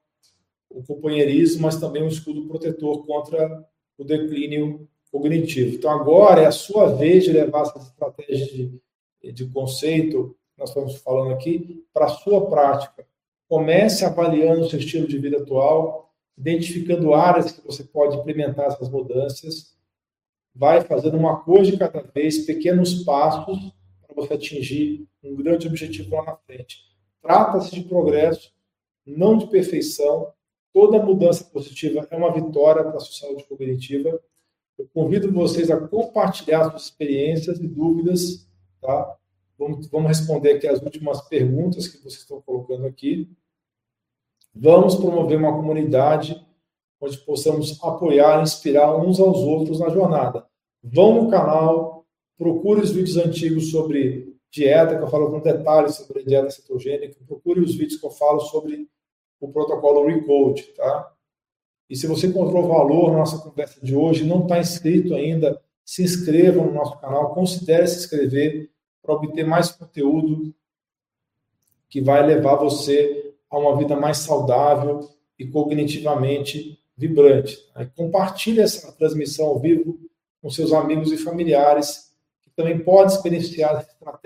o companheirismo, mas também um escudo protetor contra o declínio cognitivo. Então, agora é a sua vez de levar essas estratégias de de conceito nós estamos falando aqui para a sua prática. Comece avaliando o seu estilo de vida atual, identificando áreas que você pode implementar essas mudanças, vai fazendo uma coisa de cada vez, pequenos passos para você atingir um grande objetivo lá na frente. Trata-se de progresso, não de perfeição. Toda mudança positiva é uma vitória para a sua saúde cognitiva. Eu convido vocês a compartilhar suas experiências e dúvidas Tá? Vamos, vamos responder aqui as últimas perguntas que vocês estão colocando aqui. Vamos promover uma comunidade onde possamos apoiar inspirar uns aos outros na jornada. Vão no canal, procure os vídeos antigos sobre dieta, que eu falo com detalhes sobre dieta cetogênica, procure os vídeos que eu falo sobre o protocolo Recode, tá? E se você encontrou valor na nossa conversa de hoje, não está inscrito ainda, se inscreva no nosso canal, considere se inscrever para obter mais conteúdo que vai levar você a uma vida mais saudável e cognitivamente vibrante. Compartilhe essa transmissão ao vivo com seus amigos e familiares que também podem se beneficiar para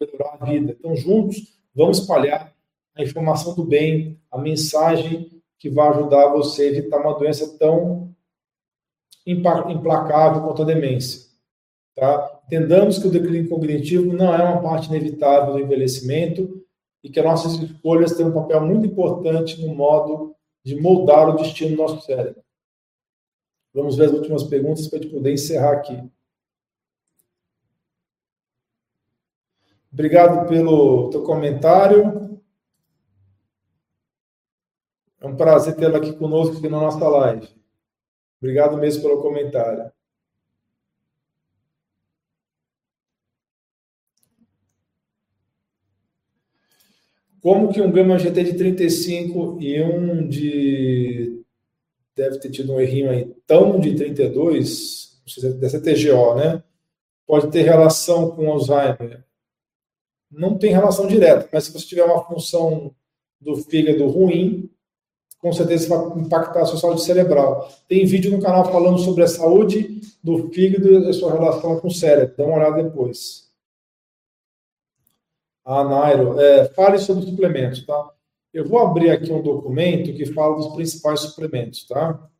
melhorar a vida. Então, juntos, vamos espalhar a informação do bem, a mensagem que vai ajudar você a evitar uma doença tão implacável quanto a demência. Tá? Entendamos que o declínio cognitivo não é uma parte inevitável do envelhecimento e que as nossas escolhas têm um papel muito importante no modo de moldar o destino do nosso cérebro. Vamos ver as últimas perguntas para a gente poder encerrar aqui. Obrigado pelo teu comentário. É um prazer tê-lo aqui conosco aqui na nossa live. Obrigado mesmo pelo comentário. Como que um Gama GT de 35 e um de. Deve ter tido um errinho aí, tão de 32, não sei se deve ser TGO, né? Pode ter relação com Alzheimer. Não tem relação direta, mas se você tiver uma função do fígado ruim, com certeza vai impactar a sua saúde cerebral. Tem vídeo no canal falando sobre a saúde do fígado e a sua relação com o cérebro. Dá uma olhada depois. A Nairo, é, fale sobre suplementos, tá? Eu vou abrir aqui um documento que fala dos principais suplementos, tá?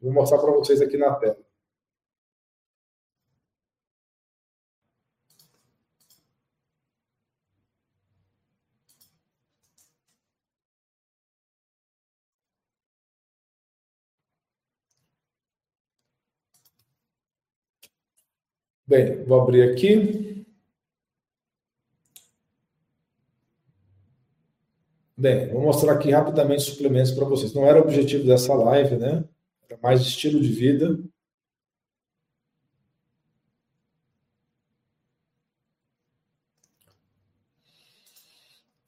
Vou mostrar para vocês aqui na tela. Bem, vou abrir aqui. Bem, vou mostrar aqui rapidamente suplementos para vocês. Não era o objetivo dessa live, né? Era mais estilo de vida.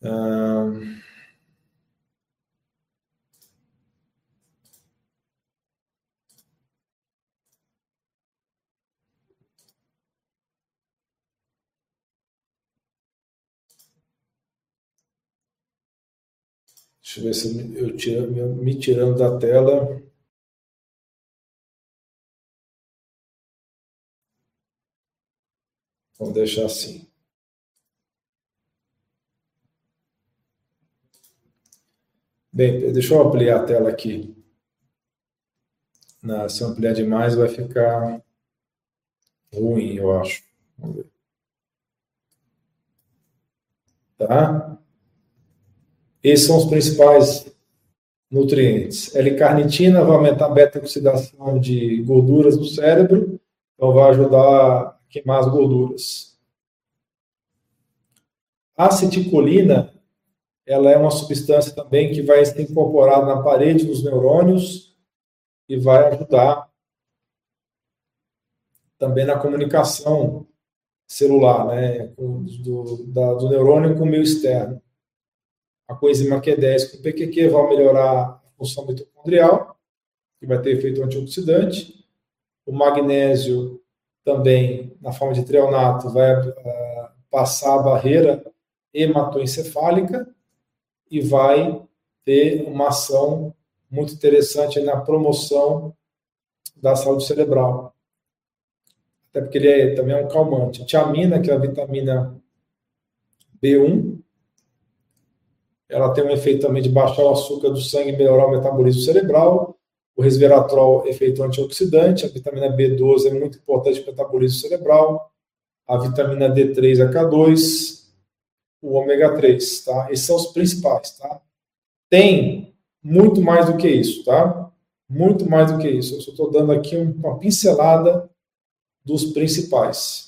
Ah... Deixa eu ver se eu tiro, me tirando da tela. Vamos deixar assim. Bem, deixa eu ampliar a tela aqui. Não, se eu ampliar demais vai ficar ruim, eu acho. Tá? Esses são os principais nutrientes. L-carnitina vai aumentar a beta-oxidação de gorduras no cérebro, então vai ajudar a queimar as gorduras. A aceticolina, ela é uma substância também que vai ser incorporada na parede dos neurônios e vai ajudar também na comunicação celular, né, do, da, do neurônio com o meio externo a coenzima Q10 com PQQ vai melhorar a função mitocondrial, que vai ter efeito antioxidante. O magnésio também, na forma de treonato, vai uh, passar a barreira hematoencefálica e vai ter uma ação muito interessante na promoção da saúde cerebral. Até porque ele é, também é um calmante. A tiamina, que é a vitamina B1, ela tem um efeito também de baixar o açúcar do sangue e melhorar o metabolismo cerebral. O resveratrol, efeito antioxidante. A vitamina B12 é muito importante para o metabolismo cerebral. A vitamina D3 a K2. O ômega 3, tá? Esses são os principais, tá? Tem muito mais do que isso, tá? Muito mais do que isso. Eu só estou dando aqui uma pincelada dos principais.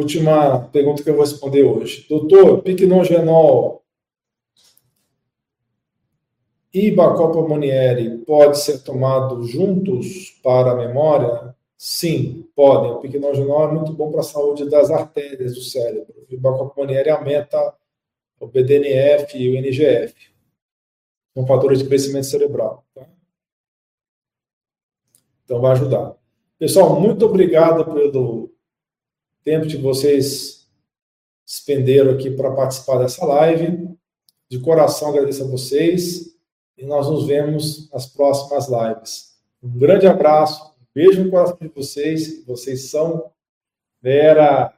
Última pergunta que eu vou responder hoje. Doutor, piquenogenol e Bacopa Monieri pode ser tomado juntos para a memória? Sim, podem. O piquenogenol é muito bom para a saúde das artérias do cérebro. E o Bacopa Monieri aumenta o BDNF e o NGF. São fatores de crescimento cerebral. Tá? Então, vai ajudar. Pessoal, muito obrigado pelo tempo que vocês expenderam aqui para participar dessa live. De coração agradeço a vocês e nós nos vemos nas próximas lives. Um grande abraço, um beijo no coração de vocês. Vocês são Vera